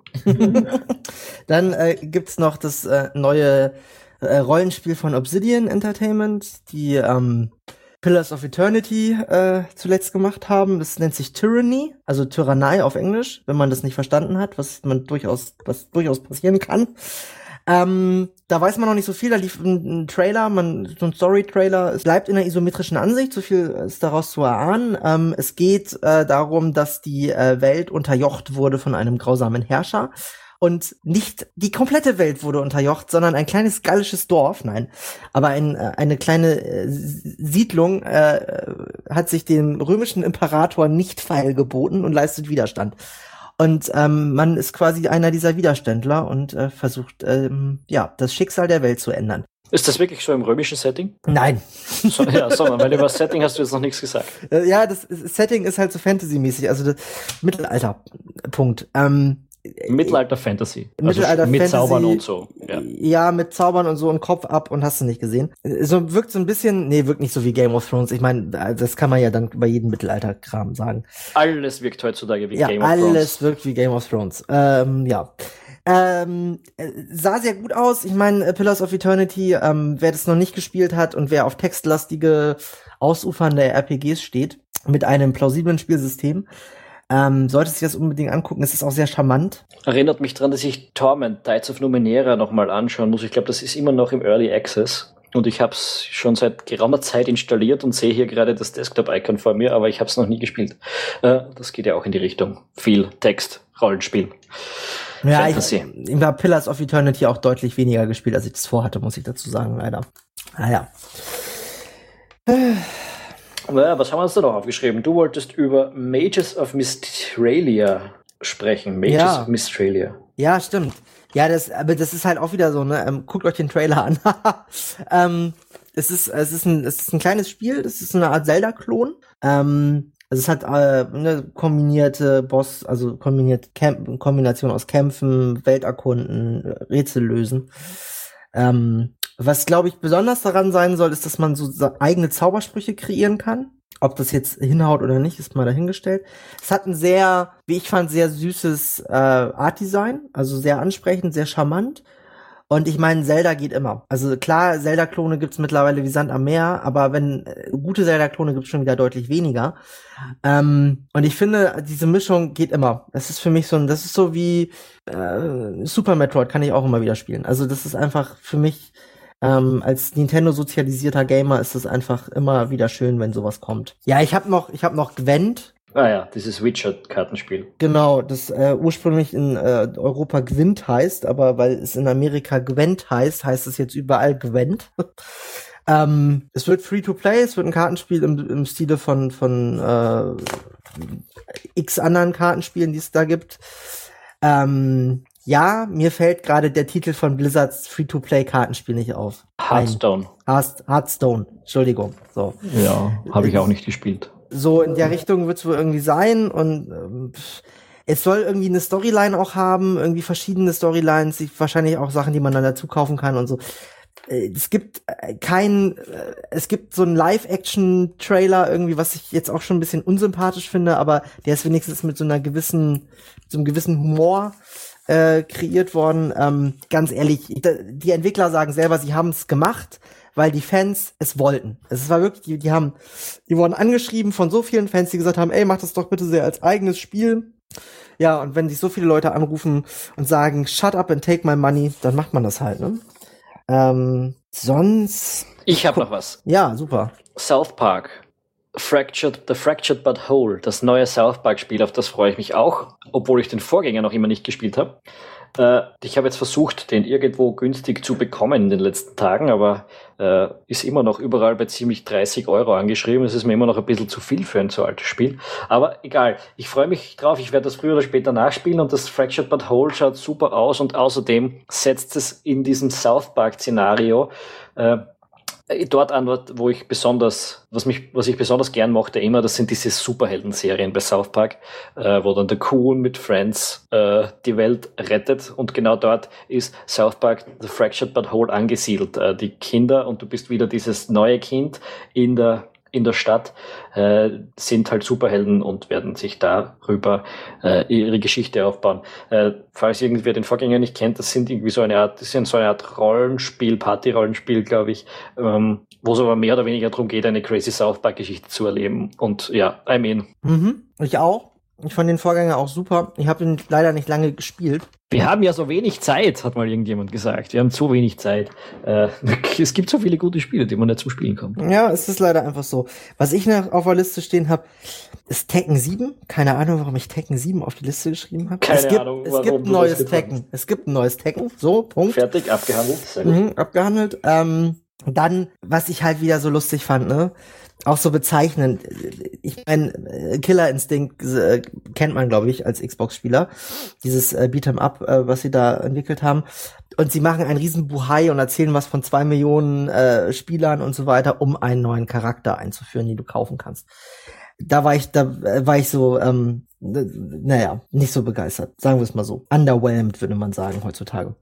dann äh, gibt's noch das äh, neue äh, Rollenspiel von Obsidian Entertainment, die ähm, Pillars of Eternity äh, zuletzt gemacht haben. Das nennt sich Tyranny, also Tyrannei auf Englisch, wenn man das nicht verstanden hat, was man durchaus, was durchaus passieren kann. Ähm, da weiß man noch nicht so viel, da lief ein, ein Trailer, man, so ein Story-Trailer. Es bleibt in der isometrischen Ansicht, so viel ist daraus zu erahnen. Ähm, es geht äh, darum, dass die äh, Welt unterjocht wurde von einem grausamen Herrscher und nicht die komplette Welt wurde unterjocht, sondern ein kleines gallisches Dorf, nein, aber ein, äh, eine kleine äh, Siedlung äh, hat sich dem römischen Imperator nicht feilgeboten und leistet Widerstand. Und ähm, man ist quasi einer dieser Widerständler und äh, versucht, ähm, ja, das Schicksal der Welt zu ändern. Ist das wirklich so im römischen Setting? Nein. So, ja, sondern, weil über das Setting hast du jetzt noch nichts gesagt. Äh, ja, das Setting ist halt so Fantasy-mäßig, also das Mittelalter. Punkt. Ähm, Mittelalter Fantasy. Also Mittelalter mit Zaubern und so. Ja. ja, mit Zaubern und so und Kopf ab und hast du nicht gesehen. So wirkt so ein bisschen, nee, wirkt nicht so wie Game of Thrones. Ich meine, das kann man ja dann bei jedem Mittelalter-Kram sagen. Alles wirkt heutzutage wie ja, Game of Thrones. Alles wirkt wie Game of Thrones. Ähm, ja. Ähm, sah sehr gut aus. Ich meine, Pillars of Eternity, ähm, wer das noch nicht gespielt hat und wer auf textlastige, ausufernde RPGs steht, mit einem plausiblen Spielsystem, ähm, sollte sich das unbedingt angucken. Es ist auch sehr charmant. Erinnert mich dran, dass ich Torment Tides of Numenera nochmal anschauen muss. Ich glaube, das ist immer noch im Early Access. Und ich habe es schon seit geraumer Zeit installiert und sehe hier gerade das Desktop-Icon vor mir, aber ich habe es noch nie gespielt. Äh, das geht ja auch in die Richtung. Viel Text, Rollenspiel. Ja, Fantasy. ich, ich habe Pillars of Eternity auch deutlich weniger gespielt, als ich das vorhatte, muss ich dazu sagen, leider. Naja. Ah, naja, was haben wir uns da noch aufgeschrieben? Du wolltest über Mages of Mistralia sprechen. Mages Ja. of Mistralia. Ja, stimmt. Ja, das, aber das ist halt auch wieder so, ne? Ähm, guckt euch den Trailer an. ähm, es ist, es ist ein, es ist ein kleines Spiel. Das ist eine Art Zelda-Klon. Ähm, also es hat äh, eine kombinierte Boss, also kombiniert Camp Kombination aus Kämpfen, Welterkunden, Rätsel lösen. Ähm, was glaube ich besonders daran sein soll, ist, dass man so eigene Zaubersprüche kreieren kann. Ob das jetzt hinhaut oder nicht, ist mal dahingestellt. Es hat ein sehr, wie ich fand, sehr süßes äh, Art-Design, also sehr ansprechend, sehr charmant. Und ich meine, Zelda geht immer. Also klar, Zelda-Klone gibt's mittlerweile wie Sand am Meer, aber wenn äh, gute Zelda-Klone gibt's schon wieder deutlich weniger. Ähm, und ich finde, diese Mischung geht immer. Das ist für mich so ein, das ist so wie äh, Super Metroid kann ich auch immer wieder spielen. Also das ist einfach für mich ähm, als Nintendo sozialisierter Gamer ist es einfach immer wieder schön, wenn sowas kommt. Ja, ich habe noch, ich habe noch Gwent. Ah ja, dieses Witcher-Kartenspiel. Genau, das äh, ursprünglich in äh, Europa Gwent heißt, aber weil es in Amerika Gwent heißt, heißt es jetzt überall Gwent. ähm, es wird Free-to-Play, es wird ein Kartenspiel im, im Stile von von äh, x anderen Kartenspielen, die es da gibt. Ähm, ja, mir fällt gerade der Titel von Blizzards Free-to-Play-Kartenspiel nicht auf. Hearthstone. Hearth- Hearthstone, Entschuldigung. So. Ja, habe ich auch nicht gespielt. so in der Richtung wird es wohl irgendwie sein und ähm, es soll irgendwie eine Storyline auch haben, irgendwie verschiedene Storylines, wahrscheinlich auch Sachen, die man dann dazu kaufen kann und so. Äh, Es gibt äh, kein, äh, es gibt so einen Live-Action-Trailer irgendwie, was ich jetzt auch schon ein bisschen unsympathisch finde, aber der ist wenigstens mit so einer gewissen, mit so einem gewissen Humor äh, kreiert worden. Ähm, ganz ehrlich, die Entwickler sagen selber, sie haben es gemacht, weil die Fans es wollten. Es war wirklich, die, die haben, die wurden angeschrieben von so vielen Fans, die gesagt haben, ey, mach das doch bitte sehr als eigenes Spiel. Ja, und wenn sich so viele Leute anrufen und sagen, shut up and take my money, dann macht man das halt, ne? Ähm, sonst, Ich habe noch was. ja, super. South Park. Fractured, The Fractured But Whole, das neue South Park Spiel, auf das freue ich mich auch, obwohl ich den Vorgänger noch immer nicht gespielt habe. Äh, ich habe jetzt versucht, den irgendwo günstig zu bekommen in den letzten Tagen, aber äh, ist immer noch überall bei ziemlich 30 Euro angeschrieben. Es ist mir immer noch ein bisschen zu viel für ein so altes Spiel. Aber egal, ich freue mich drauf. Ich werde das früher oder später nachspielen und das Fractured But Whole schaut super aus und außerdem setzt es in diesem South Park-Szenario äh, dort an, wo ich besonders, was mich, was ich besonders gern mochte immer, das sind diese Superhelden-Serien bei South Park, äh, wo dann der Coon mit Friends äh, die Welt rettet und genau dort ist South Park The Fractured But Whole angesiedelt. Äh, die Kinder und du bist wieder dieses neue Kind in der in der Stadt, äh, sind halt Superhelden und werden sich darüber äh, ihre Geschichte aufbauen. Äh, falls irgendwer den Vorgänger nicht kennt, das sind irgendwie so eine Art, das sind so eine Art Rollenspiel, Party-Rollenspiel, glaube ich, ähm, wo es aber mehr oder weniger darum geht, eine Crazy South Park-Geschichte zu erleben. Und ja, I mean. Mhm, ich auch. Ich fand den Vorgänger auch super. Ich habe ihn leider nicht lange gespielt. Wir haben ja so wenig Zeit, hat mal irgendjemand gesagt. Wir haben zu wenig Zeit. Äh, es gibt so viele gute Spiele, die man nicht zum Spielen kommt. Ja, es ist leider einfach so. Was ich noch auf der Liste stehen habe, ist Tekken 7. Keine Ahnung, warum ich Tekken 7 auf die Liste geschrieben habe. Keine es gibt, Ahnung, es gibt ein neues Tekken. Es gibt ein neues Tekken. So, Punkt. Fertig, abgehandelt. Mhm, abgehandelt. Ähm, dann, was ich halt wieder so lustig fand, ne? auch so bezeichnend. Ich meine, Killer Instinct äh, kennt man, glaube ich, als Xbox-Spieler. Dieses äh, Beat'em Up, äh, was sie da entwickelt haben. Und sie machen einen riesen Buhai und erzählen was von zwei Millionen äh, Spielern und so weiter, um einen neuen Charakter einzuführen, den du kaufen kannst. Da war ich, da äh, war ich so, ähm, naja, nicht so begeistert. Sagen wir es mal so. Underwhelmed, würde man sagen, heutzutage.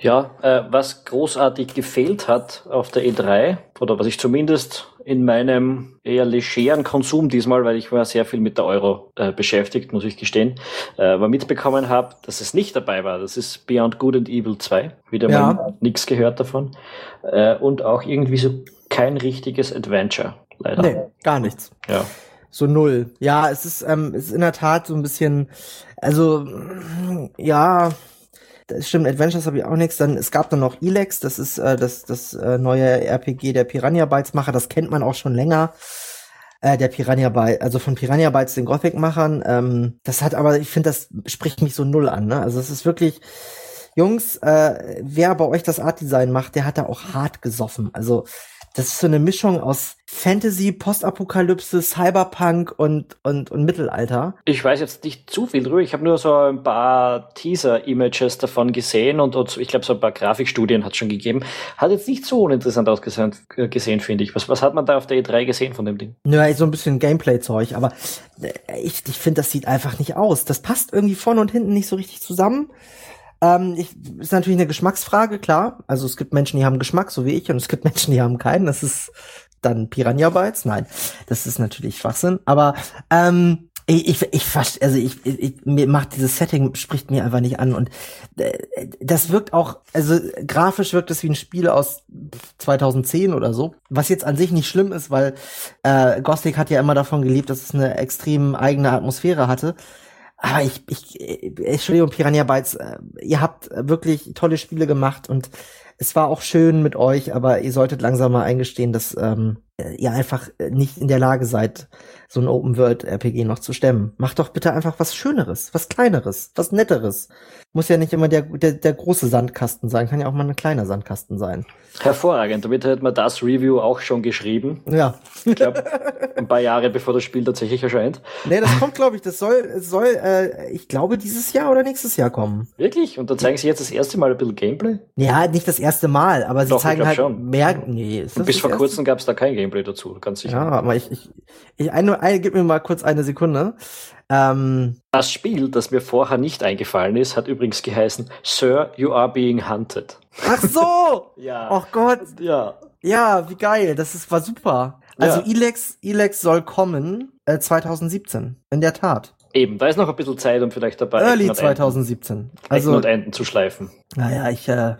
Ja, äh, was großartig gefehlt hat auf der E3, oder was ich zumindest in meinem eher legeren Konsum diesmal, weil ich war sehr viel mit der Euro äh, beschäftigt, muss ich gestehen, äh, aber mitbekommen habe, dass es nicht dabei war. Das ist Beyond Good and Evil 2. Wieder ja. mal nichts gehört davon. Äh, und auch irgendwie so kein richtiges Adventure, leider. Nee, gar nichts. Ja. So null. Ja, es ist, ähm, es ist in der Tat so ein bisschen, also ja, das stimmt, Adventures habe ich auch nichts. Dann es gab dann noch Elex, das ist äh, das das äh, neue RPG der Piranha Bytes Macher, das kennt man auch schon länger. Äh, der Piranha Bytes, also von Piranha Bytes den Gothic Machern. Ähm, das hat aber, ich finde, das spricht mich so null an. Ne? Also es ist wirklich, Jungs, äh, wer bei euch das Art Design macht, der hat da auch hart gesoffen. Also das ist so eine Mischung aus Fantasy, Postapokalypse, Cyberpunk und, und, und Mittelalter. Ich weiß jetzt nicht zu viel drüber. Ich habe nur so ein paar Teaser-Images davon gesehen und, und ich glaube, so ein paar Grafikstudien hat es schon gegeben. Hat jetzt nicht so uninteressant ausgesehen, äh, gesehen, finde ich. Was, was hat man da auf der E3 gesehen von dem Ding? Naja, so ein bisschen Gameplay-Zeug, aber äh, ich, ich finde, das sieht einfach nicht aus. Das passt irgendwie vorne und hinten nicht so richtig zusammen. Ähm, ich, ist natürlich eine Geschmacksfrage, klar. Also es gibt Menschen, die haben Geschmack, so wie ich, und es gibt Menschen, die haben keinen. Das ist dann Piranha Bytes. Nein, das ist natürlich Schwachsinn. Aber ähm, ich, ich, ich also ich, ich mir macht dieses Setting spricht mir einfach nicht an und äh, das wirkt auch, also grafisch wirkt es wie ein Spiel aus 2010 oder so, was jetzt an sich nicht schlimm ist, weil äh, Gothic hat ja immer davon gelebt, dass es eine extrem eigene Atmosphäre hatte. Aber ich, ich, ich Entschuldigung, Piranha Bytes, äh, ihr habt wirklich tolle Spiele gemacht und es war auch schön mit euch, aber ihr solltet langsam mal eingestehen, dass ähm, ihr einfach nicht in der Lage seid, so ein Open-World-RPG noch zu stemmen. Macht doch bitte einfach was Schöneres, was Kleineres, was Netteres. Muss ja nicht immer der, der, der große Sandkasten sein, kann ja auch mal ein kleiner Sandkasten sein. Hervorragend, damit hätte man das Review auch schon geschrieben. Ja. Ich glaube, ein paar Jahre bevor das Spiel tatsächlich erscheint. Nee, das kommt, glaube ich, das soll, soll, äh, ich glaube, dieses Jahr oder nächstes Jahr kommen. Wirklich? Und da zeigen sie jetzt das erste Mal ein bisschen Gameplay? Ja, nicht das erste Mal, aber sie Doch, zeigen halt schon. mehr. Nee, bis vor kurzem gab es da kein Gameplay dazu, ganz sicher. Ja, aber ich, ich, ich eine, eine, gib mir mal kurz eine Sekunde. Ähm, das Spiel, das mir vorher nicht eingefallen ist, hat übrigens geheißen Sir, you are being hunted. Ach so! ja. Oh Gott. Ja. Ja, wie geil. Das ist, war super. Also ja. Elex, Elex soll kommen äh, 2017. In der Tat. Eben, da ist noch ein bisschen Zeit, um vielleicht dabei Early 2017. Also und Enden zu schleifen. Naja, ich äh,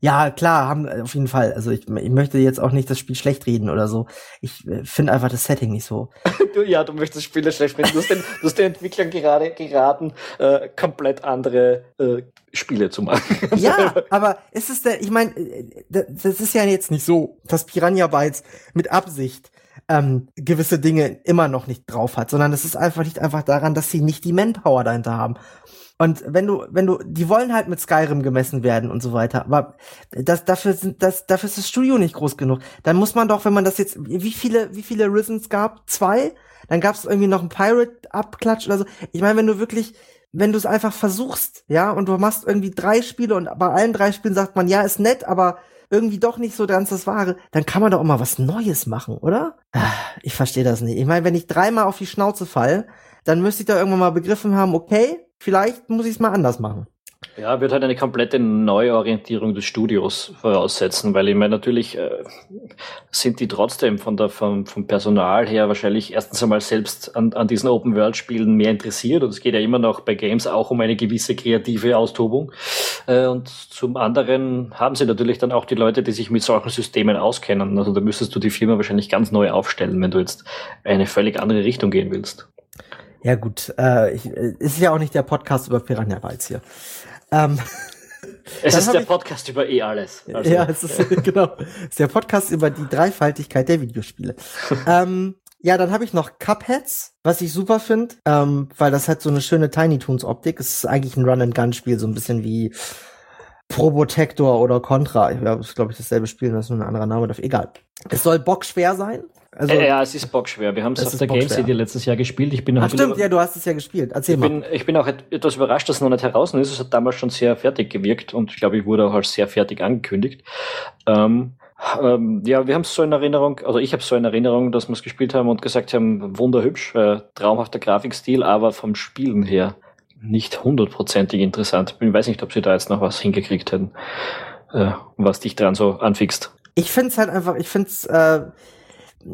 ja, klar, haben auf jeden Fall. Also ich, ich möchte jetzt auch nicht das Spiel schlecht reden oder so. Ich äh, finde einfach das Setting nicht so. du, ja, du möchtest Spiele schlecht reden. Du hast den, du hast den Entwicklern gerade geraten, äh, komplett andere äh, Spiele zu machen. ja, aber ist es der, ich meine, äh, das ist ja jetzt nicht so, dass Piranha Bytes mit Absicht ähm, gewisse Dinge immer noch nicht drauf hat, sondern es ist einfach nicht einfach daran, dass sie nicht die Manpower dahinter haben. Und wenn du, wenn du, die wollen halt mit Skyrim gemessen werden und so weiter, aber das, dafür sind, das, dafür ist das Studio nicht groß genug. Dann muss man doch, wenn man das jetzt, wie viele, wie viele Risens gab? Zwei? Dann gab es irgendwie noch einen Pirate-Abklatsch oder so. Ich meine, wenn du wirklich, wenn du es einfach versuchst, ja, und du machst irgendwie drei Spiele und bei allen drei Spielen sagt man, ja, ist nett, aber irgendwie doch nicht so ganz das Wahre, dann kann man doch auch mal was Neues machen, oder? Ah, ich verstehe das nicht. Ich meine, wenn ich dreimal auf die Schnauze fall, dann müsste ich da irgendwann mal begriffen haben, okay, vielleicht muss ich es mal anders machen. Ja, wird halt eine komplette Neuorientierung des Studios voraussetzen, weil ich meine, natürlich äh, sind die trotzdem von der, vom, vom Personal her wahrscheinlich erstens einmal selbst an, an diesen Open-World-Spielen mehr interessiert und es geht ja immer noch bei Games auch um eine gewisse kreative Austobung. Äh, und zum anderen haben sie natürlich dann auch die Leute, die sich mit solchen Systemen auskennen. Also da müsstest du die Firma wahrscheinlich ganz neu aufstellen, wenn du jetzt eine völlig andere Richtung gehen willst. Ja gut, äh, ich, äh, ist ja auch nicht der Podcast über Piranha Bytes hier. Ähm, es ist der Podcast über eh alles. Also. Ja, es ist genau. Es ist der Podcast über die Dreifaltigkeit der Videospiele. ähm, ja, dann habe ich noch Cupheads, was ich super finde, ähm, weil das hat so eine schöne Tiny Toons Optik. Es ist eigentlich ein Run and Gun Spiel, so ein bisschen wie Probotector oder Contra. Ja, das ist glaube ich dasselbe Spiel, das ist nur ein anderer Name dafür. Egal. Es soll bockschwer sein. Also, äh, ja, es ist bockschwer. Wir haben es auf der Game City letztes Jahr gespielt. Ich bin Ach, stimmt, ja, du hast es ja gespielt. Erzähl ich mal. Bin, ich bin auch etwas überrascht, dass es noch nicht heraus ist. Es hat damals schon sehr fertig gewirkt und ich glaube, ich wurde auch als sehr fertig angekündigt. Ähm, ähm, ja, wir haben es so in Erinnerung, also ich habe es so in Erinnerung, dass wir es gespielt haben und gesagt haben, wunderhübsch, äh, traumhafter Grafikstil, aber vom Spielen her nicht hundertprozentig interessant. Ich weiß nicht, ob sie da jetzt noch was hingekriegt hätten, äh, was dich dran so anfixt. Ich finde es halt einfach, ich finde es, äh,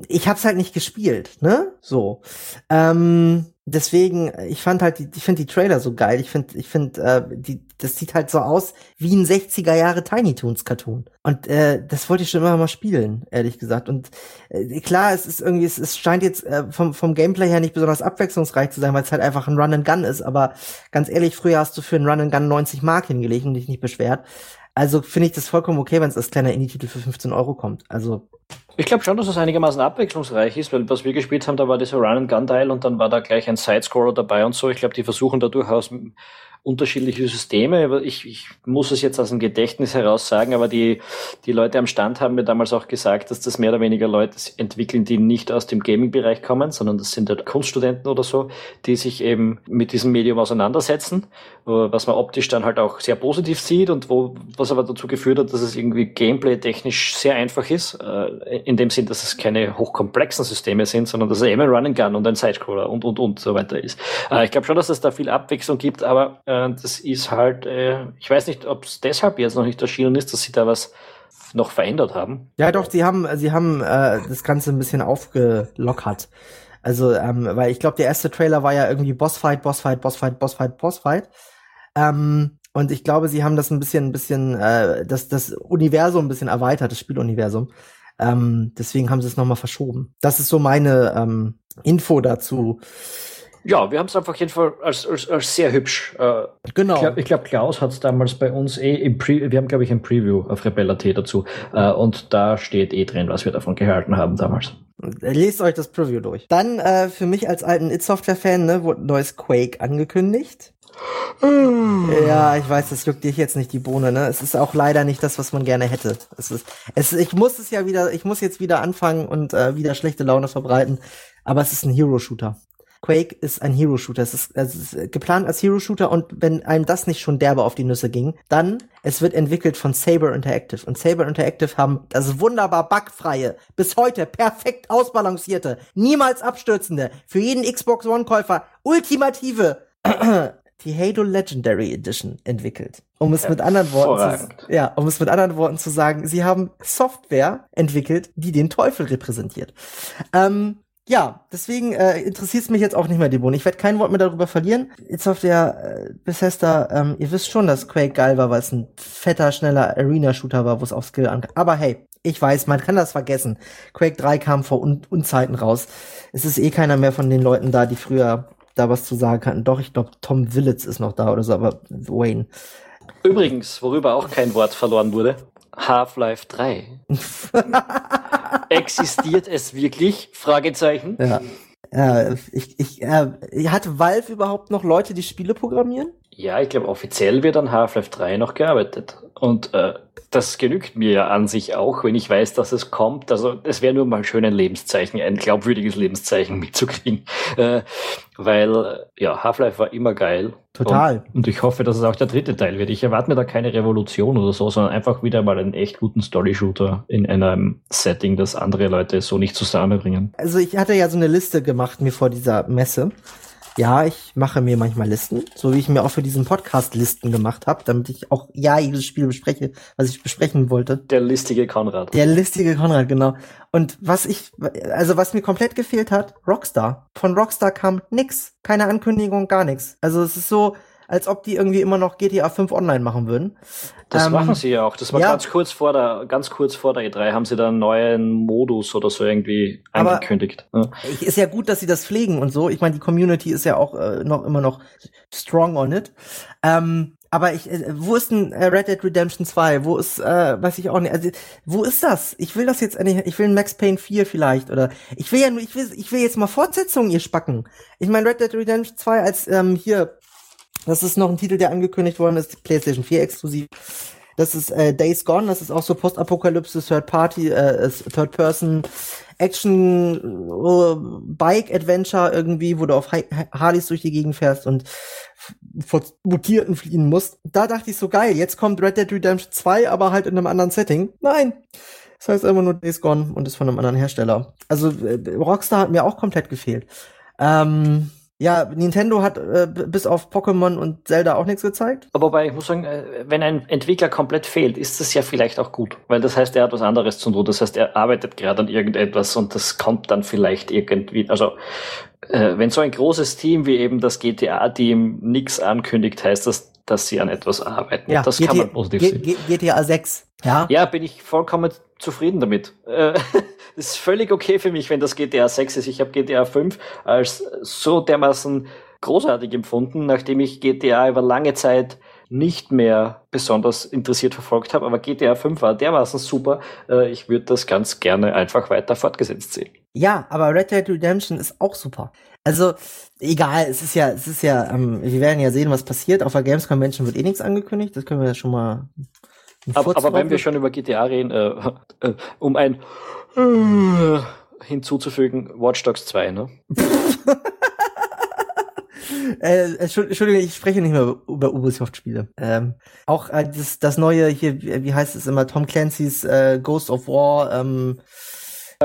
ich hab's halt nicht gespielt, ne? So. Ähm, deswegen, ich fand halt, die, ich finde die Trailer so geil. Ich finde, ich finde, äh, die, das sieht halt so aus wie ein 60er Jahre Tiny Toons Cartoon. Und äh, das wollte ich schon immer mal spielen, ehrlich gesagt. Und äh, klar, es ist irgendwie, es, es scheint jetzt äh, vom, vom Gameplay her nicht besonders abwechslungsreich zu sein, weil es halt einfach ein Run and Gun ist. Aber ganz ehrlich, früher hast du für ein Run and Gun 90 Mark hingelegt und dich nicht beschwert. Also finde ich das vollkommen okay, wenn es als kleiner Indie-Titel für 15 Euro kommt. Also ich glaube schon, dass es einigermaßen abwechslungsreich ist, weil was wir gespielt haben, da war dieser Run-and-Gun-Teil und dann war da gleich ein Sidescroller dabei und so. Ich glaube, die versuchen da durchaus unterschiedliche Systeme. Ich, ich muss es jetzt aus dem Gedächtnis heraus sagen, aber die, die Leute am Stand haben mir damals auch gesagt, dass das mehr oder weniger Leute entwickeln, die nicht aus dem Gaming-Bereich kommen, sondern das sind halt Kunststudenten oder so, die sich eben mit diesem Medium auseinandersetzen, was man optisch dann halt auch sehr positiv sieht und wo, was aber dazu geführt hat, dass es irgendwie gameplay-technisch sehr einfach ist, äh, in dem Sinn, dass es keine hochkomplexen Systeme sind, sondern dass es eben ein Run-and-Gun und ein Sidescroller und, und, und so weiter ist. Äh, ich glaube schon, dass es da viel Abwechslung gibt, aber äh, das ist halt, äh, ich weiß nicht, ob es deshalb jetzt noch nicht erschienen ist, dass sie da was noch verändert haben. Ja, doch, sie haben, sie haben äh, das Ganze ein bisschen aufgelockert. Also, ähm, weil ich glaube, der erste Trailer war ja irgendwie Bossfight, Bossfight, Bossfight, Bossfight, Bossfight. Ähm, und ich glaube, sie haben das ein bisschen, ein bisschen, äh, das, das Universum ein bisschen erweitert, das Spieluniversum. Ähm, deswegen haben sie es nochmal verschoben. Das ist so meine Info dazu. Ja, wir haben es einfach jedenfalls als, als, als sehr hübsch. Äh, genau. Ich glaube, glaub, Klaus hat es damals bei uns eh im Pre wir haben, glaube ich, ein Preview auf Rebella.t dazu. Äh, und da steht eh drin, was wir davon gehalten haben damals. Lest euch das Preview durch. Dann äh, für mich als alten It-Software-Fan ne, wurde ein neues Quake angekündigt. Ja, ich weiß, das juckt dich jetzt nicht die Bohne, ne? Es ist auch leider nicht das, was man gerne hätte. Es ist, es, ich muss es ja wieder, ich muss jetzt wieder anfangen und äh, wieder schlechte Laune verbreiten. Aber es ist ein Hero-Shooter. Quake ist ein Hero-Shooter. Es ist, es ist geplant als Hero-Shooter und wenn einem das nicht schon derbe auf die Nüsse ging, dann, es wird entwickelt von Saber Interactive. Und Saber Interactive haben das wunderbar bugfreie, bis heute perfekt ausbalancierte, niemals abstürzende, für jeden Xbox One-Käufer ultimative die Halo Legendary Edition entwickelt. Um es mit anderen Worten zu, ja, um es mit anderen Worten zu sagen, sie haben Software entwickelt, die den Teufel repräsentiert. Ähm, ja, deswegen äh, interessiert es mich jetzt auch nicht mehr, die Bohne. Ich werde kein Wort mehr darüber verlieren. Jetzt auf der äh, Bethesda, ähm, ihr wisst schon, dass Quake geil war, weil es ein fetter, schneller Arena-Shooter war, wo es auf Skill ankam. Aber hey, ich weiß, man kann das vergessen. Quake 3 kam vor Un Unzeiten raus. Es ist eh keiner mehr von den Leuten da, die früher da was zu sagen hatten. Doch, ich glaube, Tom Willits ist noch da oder so, aber Wayne. Übrigens, worüber auch kein Wort verloren wurde, Half-Life 3. Existiert es wirklich? Fragezeichen. Ja. Ja, ich, ich, äh, hat Valve überhaupt noch Leute, die Spiele programmieren? Ja, ich glaube, offiziell wird an Half-Life 3 noch gearbeitet. Und äh, das genügt mir ja an sich auch, wenn ich weiß, dass es kommt. Also es wäre nur mal schön ein Lebenszeichen, ein glaubwürdiges Lebenszeichen mitzukriegen. Äh, weil ja, Half-Life war immer geil. Total. Und, und, ich hoffe, dass es auch der dritte Teil wird. Ich erwarte mir da keine Revolution oder so, sondern einfach wieder mal einen echt guten Story-Shooter in einem Setting, das andere Leute so nicht zusammenbringen. Also ich hatte ja so eine Liste gemacht mir vor dieser Messe ja, ich mache mir manchmal Listen, so wie ich mir auch für diesen Podcast Listen gemacht habe, damit ich auch ja jedes Spiel bespreche, was ich besprechen wollte. Der listige Konrad. Der listige Konrad, genau. Und was ich, also was mir komplett gefehlt hat, Rockstar. Von Rockstar kam nix, keine Ankündigung, gar nichts. Also es ist so, als ob die irgendwie immer noch GTA 5 online machen würden. Das ähm, machen sie ja auch. Das war ja, ganz kurz vor der, ganz kurz vor der E3 haben sie da einen neuen Modus oder so irgendwie angekündigt. Ja. Ist ja gut, dass sie das pflegen und so. Ich meine, die Community ist ja auch äh, noch immer noch strong on it. Ähm, aber ich, äh, wo ist denn äh, Red Dead Redemption 2? Wo ist, äh, weiß ich auch nicht, also, wo ist das? Ich will das jetzt endlich, ich will ein Max Payne 4 vielleicht, oder, ich will ja nur, ich will, ich will jetzt mal Fortsetzungen, ihr Spacken. Ich meine, Red Dead Redemption 2 als, ähm, hier, das ist noch ein Titel, der angekündigt worden ist, PlayStation 4 exklusiv. Das ist äh, Days Gone, das ist auch so Postapokalypse, Third Party, äh, Third Person Action äh, Bike Adventure irgendwie, wo du auf Harleys durch die Gegend fährst und vor Mutierten fliehen musst. Da dachte ich so geil, jetzt kommt Red Dead Redemption 2, aber halt in einem anderen Setting. Nein. Das heißt immer nur Days Gone und ist von einem anderen Hersteller. Also äh, Rockstar hat mir auch komplett gefehlt. Ähm, ja, Nintendo hat äh, bis auf Pokémon und Zelda auch nichts gezeigt. Wobei, ich muss sagen, äh, wenn ein Entwickler komplett fehlt, ist das ja vielleicht auch gut. Weil das heißt, er hat was anderes zu tun. Das heißt, er arbeitet gerade an irgendetwas und das kommt dann vielleicht irgendwie. Also, äh, wenn so ein großes Team wie eben das GTA-Team nichts ankündigt, heißt das, dass sie an etwas arbeiten. Ja, das GTA, kann man positiv G sehen. GTA 6. Ja. ja, bin ich vollkommen zufrieden damit. Äh, ist völlig okay für mich, wenn das GTA 6 ist. Ich habe GTA 5 als so dermaßen großartig empfunden, nachdem ich GTA über lange Zeit nicht mehr besonders interessiert verfolgt habe. Aber GTA 5 war dermaßen super. Äh, ich würde das ganz gerne einfach weiter fortgesetzt sehen. Ja, aber Red Dead Redemption ist auch super. Also, egal, es ist ja, es ist ja, ähm, wir werden ja sehen, was passiert. Auf der Games Convention wird eh nichts angekündigt. Das können wir ja schon mal aber, aber wenn wir schon über GTA reden, äh, äh, um ein äh, hinzuzufügen, Watch Dogs 2, ne? äh, Entschuldigung, ich spreche nicht mehr über Ubisoft-Spiele. Ähm, auch äh, das, das neue hier, wie heißt es immer, Tom Clancy's äh, Ghost of War, ähm,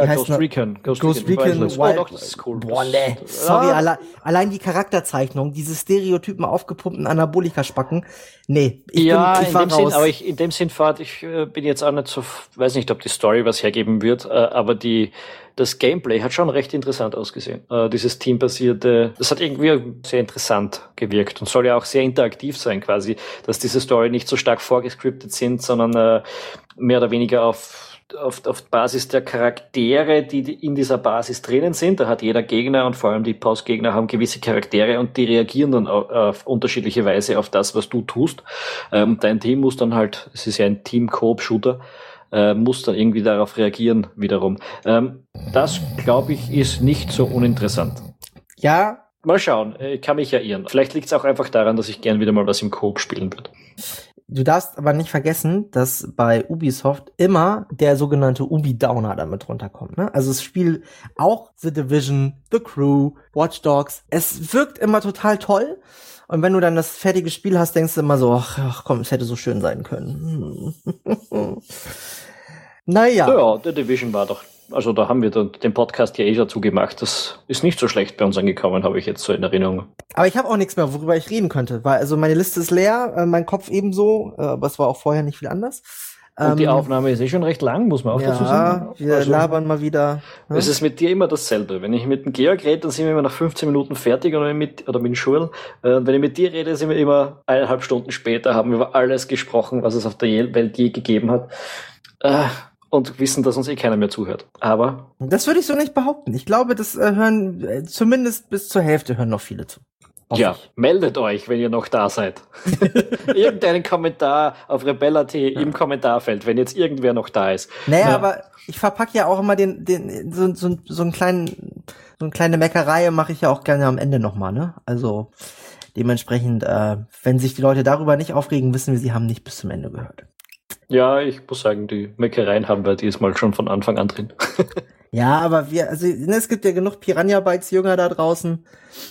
wie heißt Ghost Recon. Ghost, Ghost Recon. Recon Wild, oh, doch, das ist cool. Boah, nee. Sorry, ja. alle, allein die Charakterzeichnung, diese Stereotypen aufgepumpten Anabolika-Spacken. Nee, ich ja, bin, ich in dem raus. Sinn, aber ich, in dem Sinn, Fahrt, ich äh, bin jetzt auch nicht so, weiß nicht, ob die Story was hergeben wird, äh, aber die, das Gameplay hat schon recht interessant ausgesehen. Äh, dieses teambasierte, das hat irgendwie sehr interessant gewirkt und soll ja auch sehr interaktiv sein quasi, dass diese Story nicht so stark vorgescriptet sind, sondern äh, mehr oder weniger auf auf, auf Basis der Charaktere, die in dieser Basis drinnen sind. Da hat jeder Gegner und vor allem die Postgegner haben gewisse Charaktere und die reagieren dann auf, auf unterschiedliche Weise auf das, was du tust. Ähm, dein Team muss dann halt, es ist ja ein Team-Coop-Shooter, äh, muss dann irgendwie darauf reagieren wiederum. Ähm, das, glaube ich, ist nicht so uninteressant. Ja. Mal schauen, ich kann mich ja irren. Vielleicht liegt es auch einfach daran, dass ich gern wieder mal was im Coop spielen würde. Du darfst aber nicht vergessen, dass bei Ubisoft immer der sogenannte Ubi-Downer damit runterkommt. Ne? Also das Spiel, auch The Division, The Crew, Watch Dogs, es wirkt immer total toll. Und wenn du dann das fertige Spiel hast, denkst du immer so, ach, ach komm, es hätte so schön sein können. naja. Ja, The Division war doch also da haben wir den Podcast ja eh dazu gemacht. Das ist nicht so schlecht bei uns angekommen, habe ich jetzt so in Erinnerung. Aber ich habe auch nichts mehr, worüber ich reden könnte, weil also meine Liste ist leer, äh, mein Kopf ebenso, äh, aber es war auch vorher nicht viel anders. Und die ähm, Aufnahme ist eh schon recht lang, muss man auch ja, dazu sagen. Wir also, labern mal wieder. Ja? Es ist mit dir immer dasselbe. Wenn ich mit dem Georg rede, dann sind wir immer nach 15 Minuten fertig oder mit, oder mit Schul. Äh, und wenn ich mit dir rede, sind wir immer eineinhalb Stunden später, haben wir über alles gesprochen, was es auf der Welt je gegeben hat. Äh, und wissen, dass uns eh keiner mehr zuhört. Aber. Das würde ich so nicht behaupten. Ich glaube, das äh, hören äh, zumindest bis zur Hälfte hören noch viele zu. Ja, ich. meldet euch, wenn ihr noch da seid. Irgendeinen Kommentar auf Rebella.t ja. im Kommentarfeld, wenn jetzt irgendwer noch da ist. Naja, ja. aber ich verpacke ja auch immer den, den so, so, so einen kleinen, so eine kleine Meckerei mache ich ja auch gerne am Ende nochmal, ne? Also Dementsprechend, äh, wenn sich die Leute darüber nicht aufregen, wissen wir, sie haben nicht bis zum Ende gehört. Ja, ich muss sagen, die Meckereien haben wir diesmal schon von Anfang an drin. ja, aber wir, also ne, es gibt ja genug Piranha Bytes Jünger da draußen.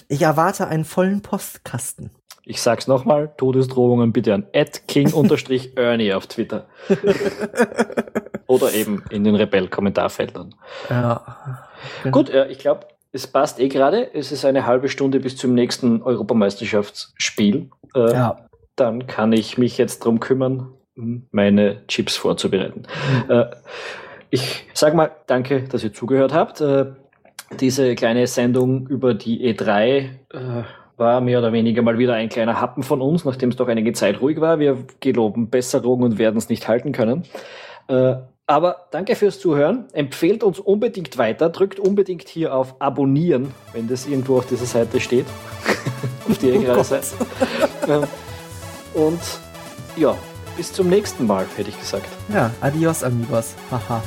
Ich erwarte einen vollen Postkasten. Ich sag's nochmal, Todesdrohungen bitte an king-ernie auf Twitter. Oder eben in den Rebell-Kommentarfeldern. Ja. Genau. Gut, äh, ich glaube, es passt eh gerade. Es ist eine halbe Stunde bis zum nächsten Europameisterschaftsspiel. Äh, ja. Dann kann ich mich jetzt drum kümmern, meine Chips vorzubereiten. Mhm. Äh, ich sag mal danke, dass ihr zugehört habt. Äh, diese kleine Sendung über die E3 äh, war mehr oder weniger mal wieder ein kleiner Happen von uns, nachdem es doch einige Zeit ruhig war. Wir geloben Besserung und werden es nicht halten können. Äh, aber danke fürs Zuhören. Empfehlt uns unbedingt weiter. Drückt unbedingt hier auf Abonnieren, wenn das irgendwo auf dieser Seite steht. auf die ihr oh gerade seid. und ja, bis zum nächsten Mal, hätte ich gesagt. Ja, adios, amigos. Haha.